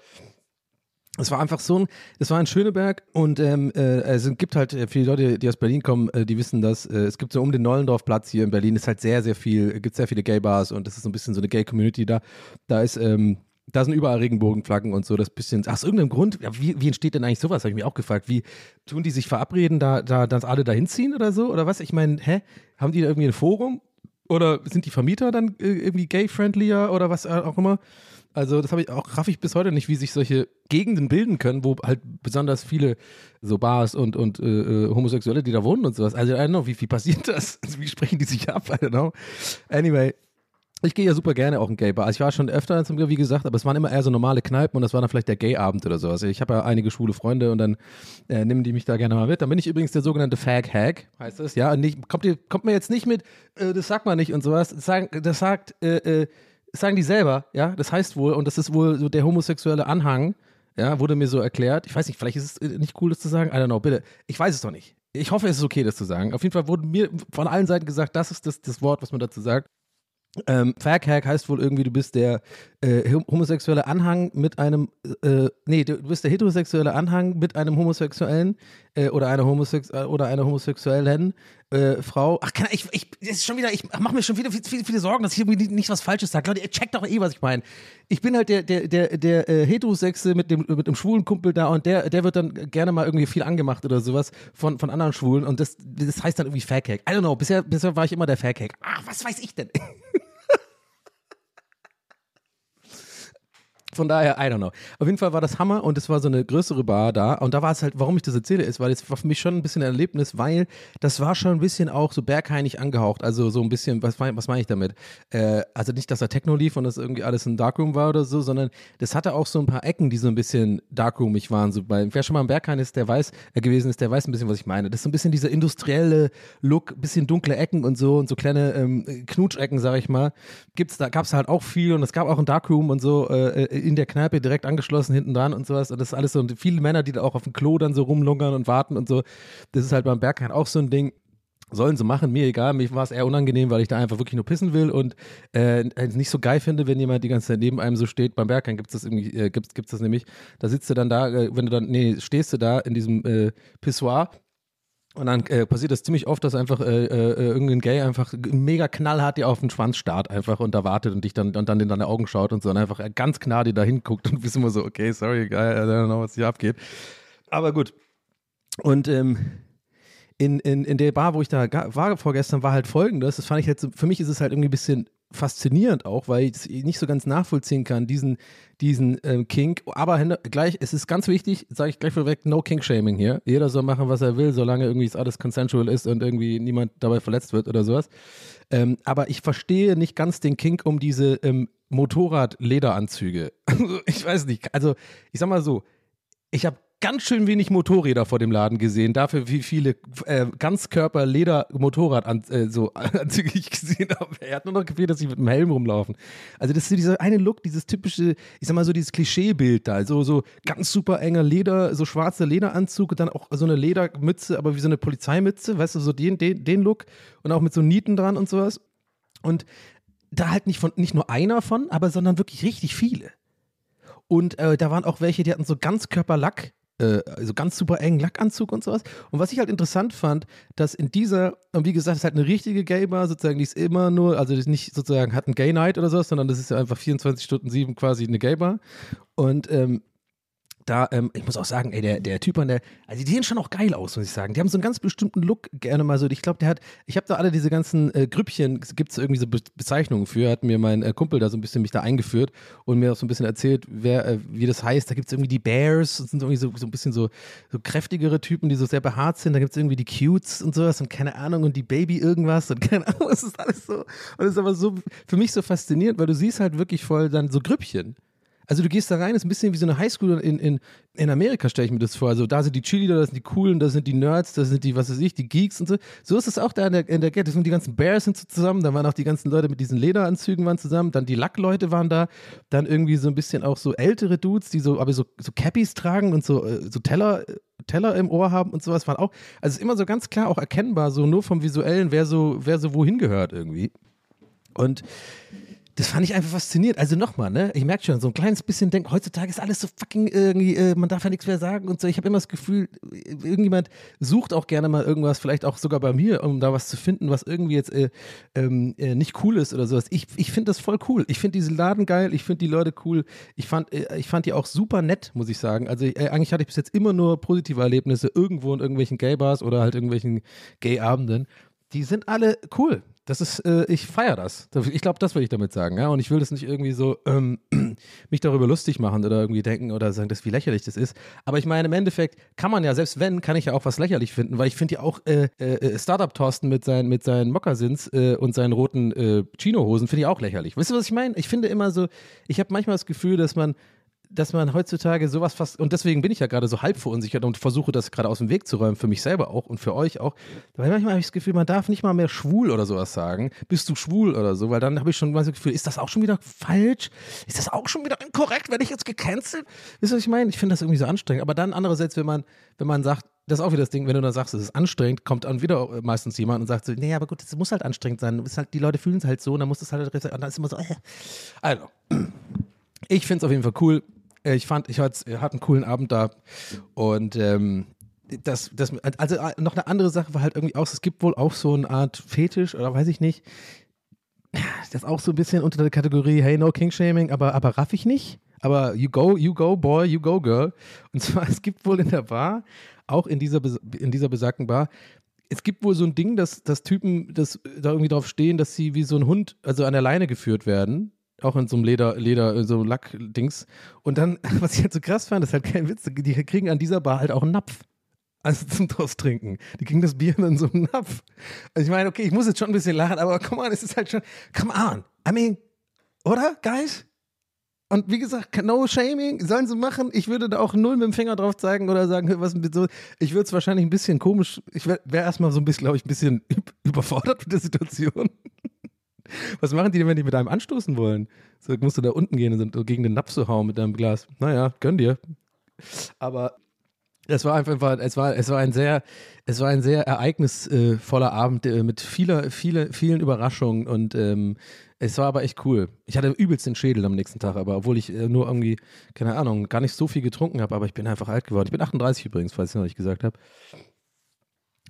[SPEAKER 3] es war einfach so ein, es war in Schöneberg und ähm, äh, es gibt halt äh, viele Leute, die aus Berlin kommen, äh, die wissen das. Äh, es gibt so um den Nollendorfplatz hier in Berlin ist halt sehr, sehr viel, gibt sehr viele Gay-Bars und das ist so ein bisschen so eine Gay-Community da. Da ist, ähm, da sind überall Regenbogenflaggen und so, das bisschen, aus irgendeinem Grund, wie, wie entsteht denn eigentlich sowas, habe ich mich auch gefragt. Wie tun die sich verabreden, da, da, dass alle da hinziehen oder so? Oder was? Ich meine, hä? Haben die da irgendwie ein Forum? Oder sind die Vermieter dann äh, irgendwie gay-friendlier oder was auch immer? Also das habe ich auch raff ich bis heute nicht, wie sich solche Gegenden bilden können, wo halt besonders viele so Bars und und äh, äh Homosexuelle, die da wohnen und sowas. Also I don't know, wie, wie passiert das? Also, wie sprechen die sich ab? I don't know. Anyway, ich gehe ja super gerne auch in Gay-Bar. Also ich war schon öfter, zum, wie gesagt, aber es waren immer eher so normale Kneipen und das war dann vielleicht der Gay-Abend oder sowas. Ich habe ja einige schwule Freunde und dann äh, nehmen die mich da gerne mal mit. Dann bin ich übrigens der sogenannte Fag-Hag, heißt das. Ja, und nicht, kommt, ihr, kommt mir jetzt nicht mit, äh, das sagt man nicht und sowas. Das, sagen, das sagt, äh, äh, das sagen die selber, ja. Das heißt wohl, und das ist wohl so der homosexuelle Anhang, ja, wurde mir so erklärt. Ich weiß nicht, vielleicht ist es äh, nicht cool, das zu sagen. I don't know, bitte. Ich weiß es doch nicht. Ich hoffe, es ist okay, das zu sagen. Auf jeden Fall wurde mir von allen Seiten gesagt, das ist das, das Wort, was man dazu sagt. Ähm, Faghack heißt wohl irgendwie, du bist der äh, homosexuelle Anhang mit einem, äh, nee, du bist der heterosexuelle Anhang mit einem Homosexuellen äh, oder einer Homosex äh, oder einer homosexuellen äh, Frau. Ach, kann, ich, ich, das ist schon wieder, ich mache mir schon wieder viele, viele, viele Sorgen, dass ich irgendwie nicht was Falsches sage. Leute, ihr checkt doch eh, was ich meine. Ich bin halt der, der, der, der äh, Heterosexe mit dem, mit dem schwulen Kumpel da und der, der wird dann gerne mal irgendwie viel angemacht oder sowas von, von anderen Schwulen und das, das heißt dann irgendwie Faghack. I don't know, bisher, bisher war ich immer der Faghack. Ah, was weiß ich denn? Von daher, I don't know. Auf jeden Fall war das Hammer und es war so eine größere Bar da. Und da war es halt, warum ich das erzähle, ist, weil es war für mich schon ein bisschen ein Erlebnis, weil das war schon ein bisschen auch so bergheinig angehaucht. Also so ein bisschen, was, was meine ich damit? Äh, also nicht, dass da Techno lief und das irgendwie alles ein Darkroom war oder so, sondern das hatte auch so ein paar Ecken, die so ein bisschen darkroomig waren. So bei, wer schon mal im Berghain ist, der weiß, äh, gewesen ist, der weiß ein bisschen, was ich meine. Das ist so ein bisschen dieser industrielle Look, bisschen dunkle Ecken und so und so kleine ähm, Knutschecken, sag ich mal. Gibt's da, gab's halt auch viel und es gab auch ein Darkroom und so äh, äh in der Kneipe direkt angeschlossen hinten dran und sowas. Und das ist alles so, und viele Männer, die da auch auf dem Klo dann so rumlungern und warten und so. Das ist halt beim Berghain auch so ein Ding. Sollen sie machen, mir egal. Mir war es eher unangenehm, weil ich da einfach wirklich nur pissen will und äh, nicht so geil finde, wenn jemand die ganze Zeit neben einem so steht. Beim Berghain gibt es das äh, gibt's, gibt's das nämlich. Da sitzt du dann da, äh, wenn du dann, nee, stehst du da in diesem äh, Pissoir und dann äh, passiert das ziemlich oft, dass einfach äh, äh, irgendein Gay einfach mega knallhart dir auf den Schwanz starrt einfach und da wartet und dich dann und dann in deine Augen schaut und so und einfach ganz knall dir da hinguckt und bist immer so, okay, sorry, geil, I don't know, was hier abgeht. Aber gut. Und ähm, in, in, in der Bar, wo ich da war vorgestern, war halt folgendes. Das fand ich jetzt, für mich ist es halt irgendwie ein bisschen faszinierend auch, weil ich es nicht so ganz nachvollziehen kann, diesen, diesen ähm, Kink. Aber gleich, es ist ganz wichtig, sage ich gleich vorweg, no Kink-Shaming hier. Jeder soll machen, was er will, solange irgendwie es alles consensual ist und irgendwie niemand dabei verletzt wird oder sowas. Ähm, aber ich verstehe nicht ganz den Kink um diese ähm, Motorrad-Lederanzüge. Also, ich weiß nicht. Also, ich sag mal so, ich habe ganz schön wenig Motorräder vor dem Laden gesehen. Dafür, wie viele äh, Ganzkörper-Leder-Motorrad-Anzüge äh, so, Anzüge ich gesehen habe. Er hat nur noch gefehlt, dass sie mit einem Helm rumlaufen. Also, das ist dieser eine Look, dieses typische, ich sag mal so, dieses Klischeebild da. Also, so ganz super enger Leder, so schwarzer Lederanzug und dann auch so eine Ledermütze, aber wie so eine Polizeimütze, weißt du, so den, den, den Look und auch mit so Nieten dran und sowas. Und da halt nicht von, nicht nur einer von, aber sondern wirklich richtig viele. Und äh, da waren auch welche, die hatten so Ganzkörperlack, äh, also ganz super engen Lackanzug und sowas. Und was ich halt interessant fand, dass in dieser, und wie gesagt, es ist halt eine richtige Gay-Bar, sozusagen, die ist immer nur, also die ist nicht sozusagen hat ein Gay-Night oder sowas, sondern das ist ja einfach 24 Stunden sieben quasi eine Gay-Bar. Und ähm, da, ähm, ich muss auch sagen, ey, der, der Typ an der, also die sehen schon auch geil aus, muss ich sagen. Die haben so einen ganz bestimmten Look gerne mal so. Ich glaube, der hat, ich habe da alle diese ganzen äh, Grüppchen, gibt es irgendwie so Be Bezeichnungen für, hat mir mein äh, Kumpel da so ein bisschen mich da eingeführt und mir auch so ein bisschen erzählt, wer, äh, wie das heißt. Da gibt es irgendwie die Bears, das sind irgendwie so, so ein bisschen so, so kräftigere Typen, die so sehr behaart sind. Da gibt es irgendwie die Cutes und sowas und keine Ahnung und die Baby irgendwas und keine Ahnung, es ist alles so. Und es ist aber so, für mich so faszinierend, weil du siehst halt wirklich voll dann so Grüppchen. Also du gehst da rein, ist ein bisschen wie so eine Highschool in, in, in Amerika, stelle ich mir das vor. Also da sind die Cheerleader, da sind die Coolen, da sind die Nerds, da sind die, was weiß ich, die Geeks und so. So ist es auch da in der, in der sind die ganzen Bears sind so zusammen, da waren auch die ganzen Leute mit diesen Lederanzügen waren zusammen, dann die Lackleute waren da, dann irgendwie so ein bisschen auch so ältere Dudes, die so, aber so, so Cappies tragen und so, äh, so Teller, Teller im Ohr haben und sowas waren auch, also es ist immer so ganz klar auch erkennbar, so nur vom Visuellen, wer so, wer so wohin gehört irgendwie. Und das fand ich einfach faszinierend. Also nochmal, ne? Ich merke schon, so ein kleines bisschen denken, heutzutage ist alles so fucking irgendwie, äh, man darf ja nichts mehr sagen und so. Ich habe immer das Gefühl, irgendjemand sucht auch gerne mal irgendwas, vielleicht auch sogar bei mir, um da was zu finden, was irgendwie jetzt äh, ähm, äh, nicht cool ist oder sowas. Ich, ich finde das voll cool. Ich finde diesen Laden geil, ich finde die Leute cool. Ich fand, äh, ich fand die auch super nett, muss ich sagen. Also äh, eigentlich hatte ich bis jetzt immer nur positive Erlebnisse irgendwo in irgendwelchen Gay-Bars oder halt irgendwelchen Gay-Abenden. Die sind alle cool. Das ist, äh, ich feiere das. Ich glaube, das will ich damit sagen, ja. Und ich will das nicht irgendwie so ähm, mich darüber lustig machen oder irgendwie denken oder sagen, dass wie lächerlich das ist. Aber ich meine, im Endeffekt kann man ja, selbst wenn, kann ich ja auch was lächerlich finden, weil ich finde ja auch äh, äh, Startup-Thorsten mit, seinen mit seinen Mokassins äh, und seinen roten äh, Chino-Hosen finde ich auch lächerlich. Weißt du, was ich meine? Ich finde immer so, ich habe manchmal das Gefühl, dass man dass man heutzutage sowas fast, und deswegen bin ich ja gerade so halb verunsichert und versuche das gerade aus dem Weg zu räumen, für mich selber auch und für euch auch. Weil manchmal habe ich das Gefühl, man darf nicht mal mehr schwul oder sowas sagen. Bist du schwul oder so? Weil dann habe ich schon mal das Gefühl, ist das auch schon wieder falsch? Ist das auch schon wieder inkorrekt? Werde ich jetzt gecancelt? Wisst ihr, was ich meine? Ich finde das irgendwie so anstrengend. Aber dann andererseits, wenn man, wenn man sagt, das ist auch wieder das Ding, wenn du dann sagst, es ist anstrengend, kommt dann wieder meistens jemand und sagt so, nee, aber gut, es muss halt anstrengend sein. Halt, die Leute fühlen es halt so und dann muss es halt, und dann ist immer so, äh. also, ich finde es auf jeden Fall cool. Ich fand, ich hatte, hatte einen coolen Abend da und ähm, das, das, also noch eine andere Sache war halt irgendwie auch, es gibt wohl auch so eine Art Fetisch oder weiß ich nicht. Das ist auch so ein bisschen unter der Kategorie, hey, no King Shaming, aber, aber raff ich nicht. Aber you go, you go, boy, you go, girl. Und zwar, es gibt wohl in der Bar, auch in dieser, in dieser besagten Bar, es gibt wohl so ein Ding, dass, dass Typen das, da irgendwie drauf stehen, dass sie wie so ein Hund, also an der Leine geführt werden auch in so einem Leder, Leder, so Lack-Dings. Und dann, was ich halt so krass fand, ist halt kein Witz, die kriegen an dieser Bar halt auch einen Napf. Also zum draus trinken. Die kriegen das Bier in so einem Napf. Also ich meine, okay, ich muss jetzt schon ein bisschen lachen, aber come on, es ist halt schon, come on. I mean, oder, guys? Und wie gesagt, no shaming, sollen sie machen. Ich würde da auch null mit dem Finger drauf zeigen oder sagen, was mit so. Ich würde es wahrscheinlich ein bisschen komisch, ich wäre wär erstmal so ein bisschen, glaube ich, ein bisschen überfordert mit der Situation. Was machen die denn, wenn die mit einem anstoßen wollen? So musst du da unten gehen und gegen den Napf zu hauen mit deinem Glas. Naja, gönn dir. Aber es war einfach, es war, es war ein sehr, es war ein sehr ereignisvoller Abend äh, mit vieler, viele, vielen Überraschungen und ähm, es war aber echt cool. Ich hatte übelst den Schädel am nächsten Tag, aber obwohl ich äh, nur irgendwie, keine Ahnung, gar nicht so viel getrunken habe, aber ich bin einfach alt geworden. Ich bin 38 übrigens, falls ich noch nicht gesagt habe.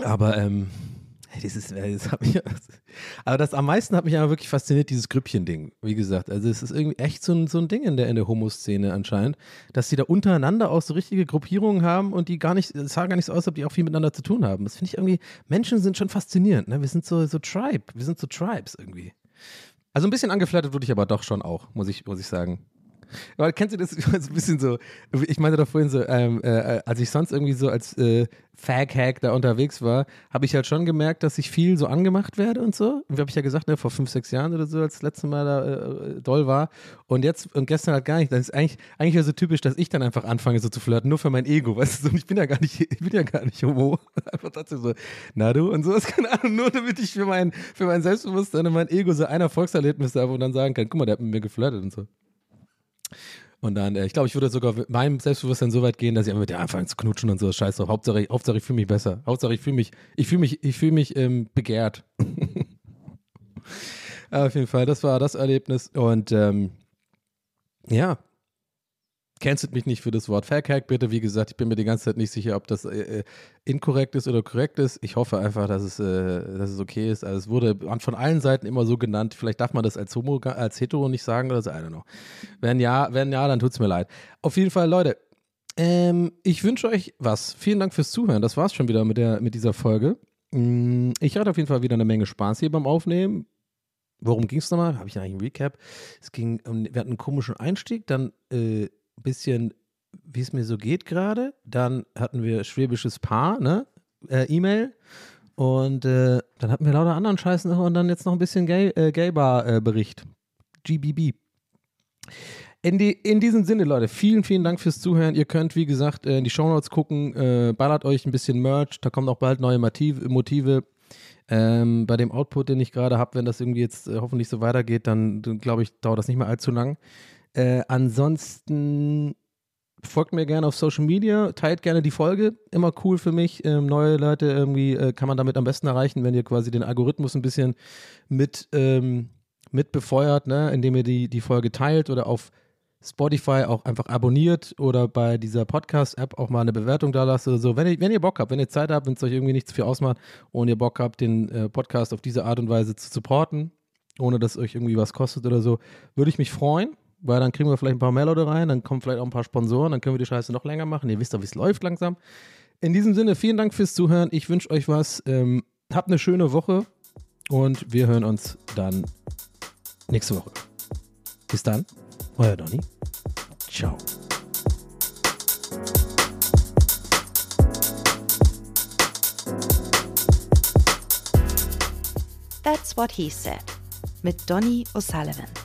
[SPEAKER 3] Aber ähm, das ist, das mich, aber das am meisten hat mich aber wirklich fasziniert, dieses Grüppchen-Ding. Wie gesagt, also es ist irgendwie echt so ein, so ein Ding in der, in der Homo-Szene anscheinend, dass die da untereinander auch so richtige Gruppierungen haben und die gar nicht, es sah gar nicht so aus, ob die auch viel miteinander zu tun haben. Das finde ich irgendwie, Menschen sind schon faszinierend, ne? Wir sind so, so Tribe, wir sind so Tribes irgendwie. Also ein bisschen angeflattert wurde ich aber doch schon auch, muss ich, muss ich sagen. Aber kennst du das so ein bisschen so? Ich meinte doch vorhin so, ähm, äh, als ich sonst irgendwie so als äh, Fag-Hack da unterwegs war, habe ich halt schon gemerkt, dass ich viel so angemacht werde und so. Wie habe ich ja gesagt, ne, vor fünf, sechs Jahren oder so, als das letzte Mal da äh, doll war. Und jetzt und gestern halt gar nicht. Das ist eigentlich, eigentlich so typisch, dass ich dann einfach anfange so zu flirten, nur für mein Ego, weißt du? Und ich bin ja gar nicht, ich bin ja gar nicht homo. Einfach trotzdem so, na du und sowas, keine Ahnung, nur damit ich für mein, für mein Selbstbewusstsein und mein Ego so ein Erfolgserlebnis habe und dann sagen kann, guck mal, der hat mit mir geflirtet und so. Und dann, äh, ich glaube, ich würde sogar meinem Selbstbewusstsein so weit gehen, dass ich einfach mit der anfange zu knutschen und so. Scheiß drauf. Hauptsache, Hauptsache ich fühle mich besser. Hauptsache ich fühle mich, ich fühle mich, ich fühle mich ähm, begehrt. Auf jeden Fall, das war das Erlebnis. Und ähm, ja, cancelt mich nicht für das Wort Fairhack, bitte. Wie gesagt, ich bin mir die ganze Zeit nicht sicher, ob das äh, äh, inkorrekt ist oder korrekt ist. Ich hoffe einfach, dass es, äh, dass es okay ist. Also es wurde von allen Seiten immer so genannt. Vielleicht darf man das als Homo, als Hetero nicht sagen oder so. I don't know. Wenn ja, wenn ja, dann tut es mir leid. Auf jeden Fall, Leute, ähm, ich wünsche euch was. Vielen Dank fürs Zuhören. Das war's schon wieder mit, der, mit dieser Folge. Mm, Ich hatte auf jeden Fall wieder eine Menge Spaß hier beim Aufnehmen. Worum ging es nochmal? Habe ich eigentlich einen Recap? Es ging, wir hatten einen komischen Einstieg, dann äh, ein bisschen, wie es mir so geht gerade. Dann hatten wir schwäbisches Paar, ne? Äh, E-Mail. Und äh, dann hatten wir lauter anderen Scheiß noch und dann jetzt noch ein bisschen Gay, äh, Gay-Bar-Bericht. GBB. In, die, in diesem Sinne, Leute, vielen, vielen Dank fürs Zuhören. Ihr könnt, wie gesagt, äh, in die Shownotes gucken, äh, ballert euch ein bisschen Merch, da kommen auch bald neue Motive. Motive. Ähm, bei dem Output, den ich gerade habe, wenn das irgendwie jetzt äh, hoffentlich so weitergeht, dann glaube ich, dauert das nicht mehr allzu lang. Äh, ansonsten folgt mir gerne auf Social Media, teilt gerne die Folge, immer cool für mich. Ähm, neue Leute irgendwie äh, kann man damit am besten erreichen, wenn ihr quasi den Algorithmus ein bisschen mit, ähm, mit befeuert, ne? indem ihr die, die Folge teilt oder auf Spotify auch einfach abonniert oder bei dieser Podcast-App auch mal eine Bewertung da lasst oder so. Wenn ihr, wenn ihr Bock habt, wenn ihr Zeit habt, wenn es euch irgendwie nicht zu viel ausmacht und ihr Bock habt, den äh, Podcast auf diese Art und Weise zu supporten, ohne dass euch irgendwie was kostet oder so, würde ich mich freuen, weil dann kriegen wir vielleicht ein paar mehr Leute rein, dann kommen vielleicht auch ein paar Sponsoren, dann können wir die Scheiße noch länger machen. Ihr wisst doch, wie es läuft langsam. In diesem Sinne, vielen Dank fürs Zuhören. Ich wünsche euch was. Ähm, habt eine schöne Woche und wir hören uns dann nächste Woche. Bis dann, euer Donny. Ciao.
[SPEAKER 5] That's What He Said mit Donny O'Sullivan.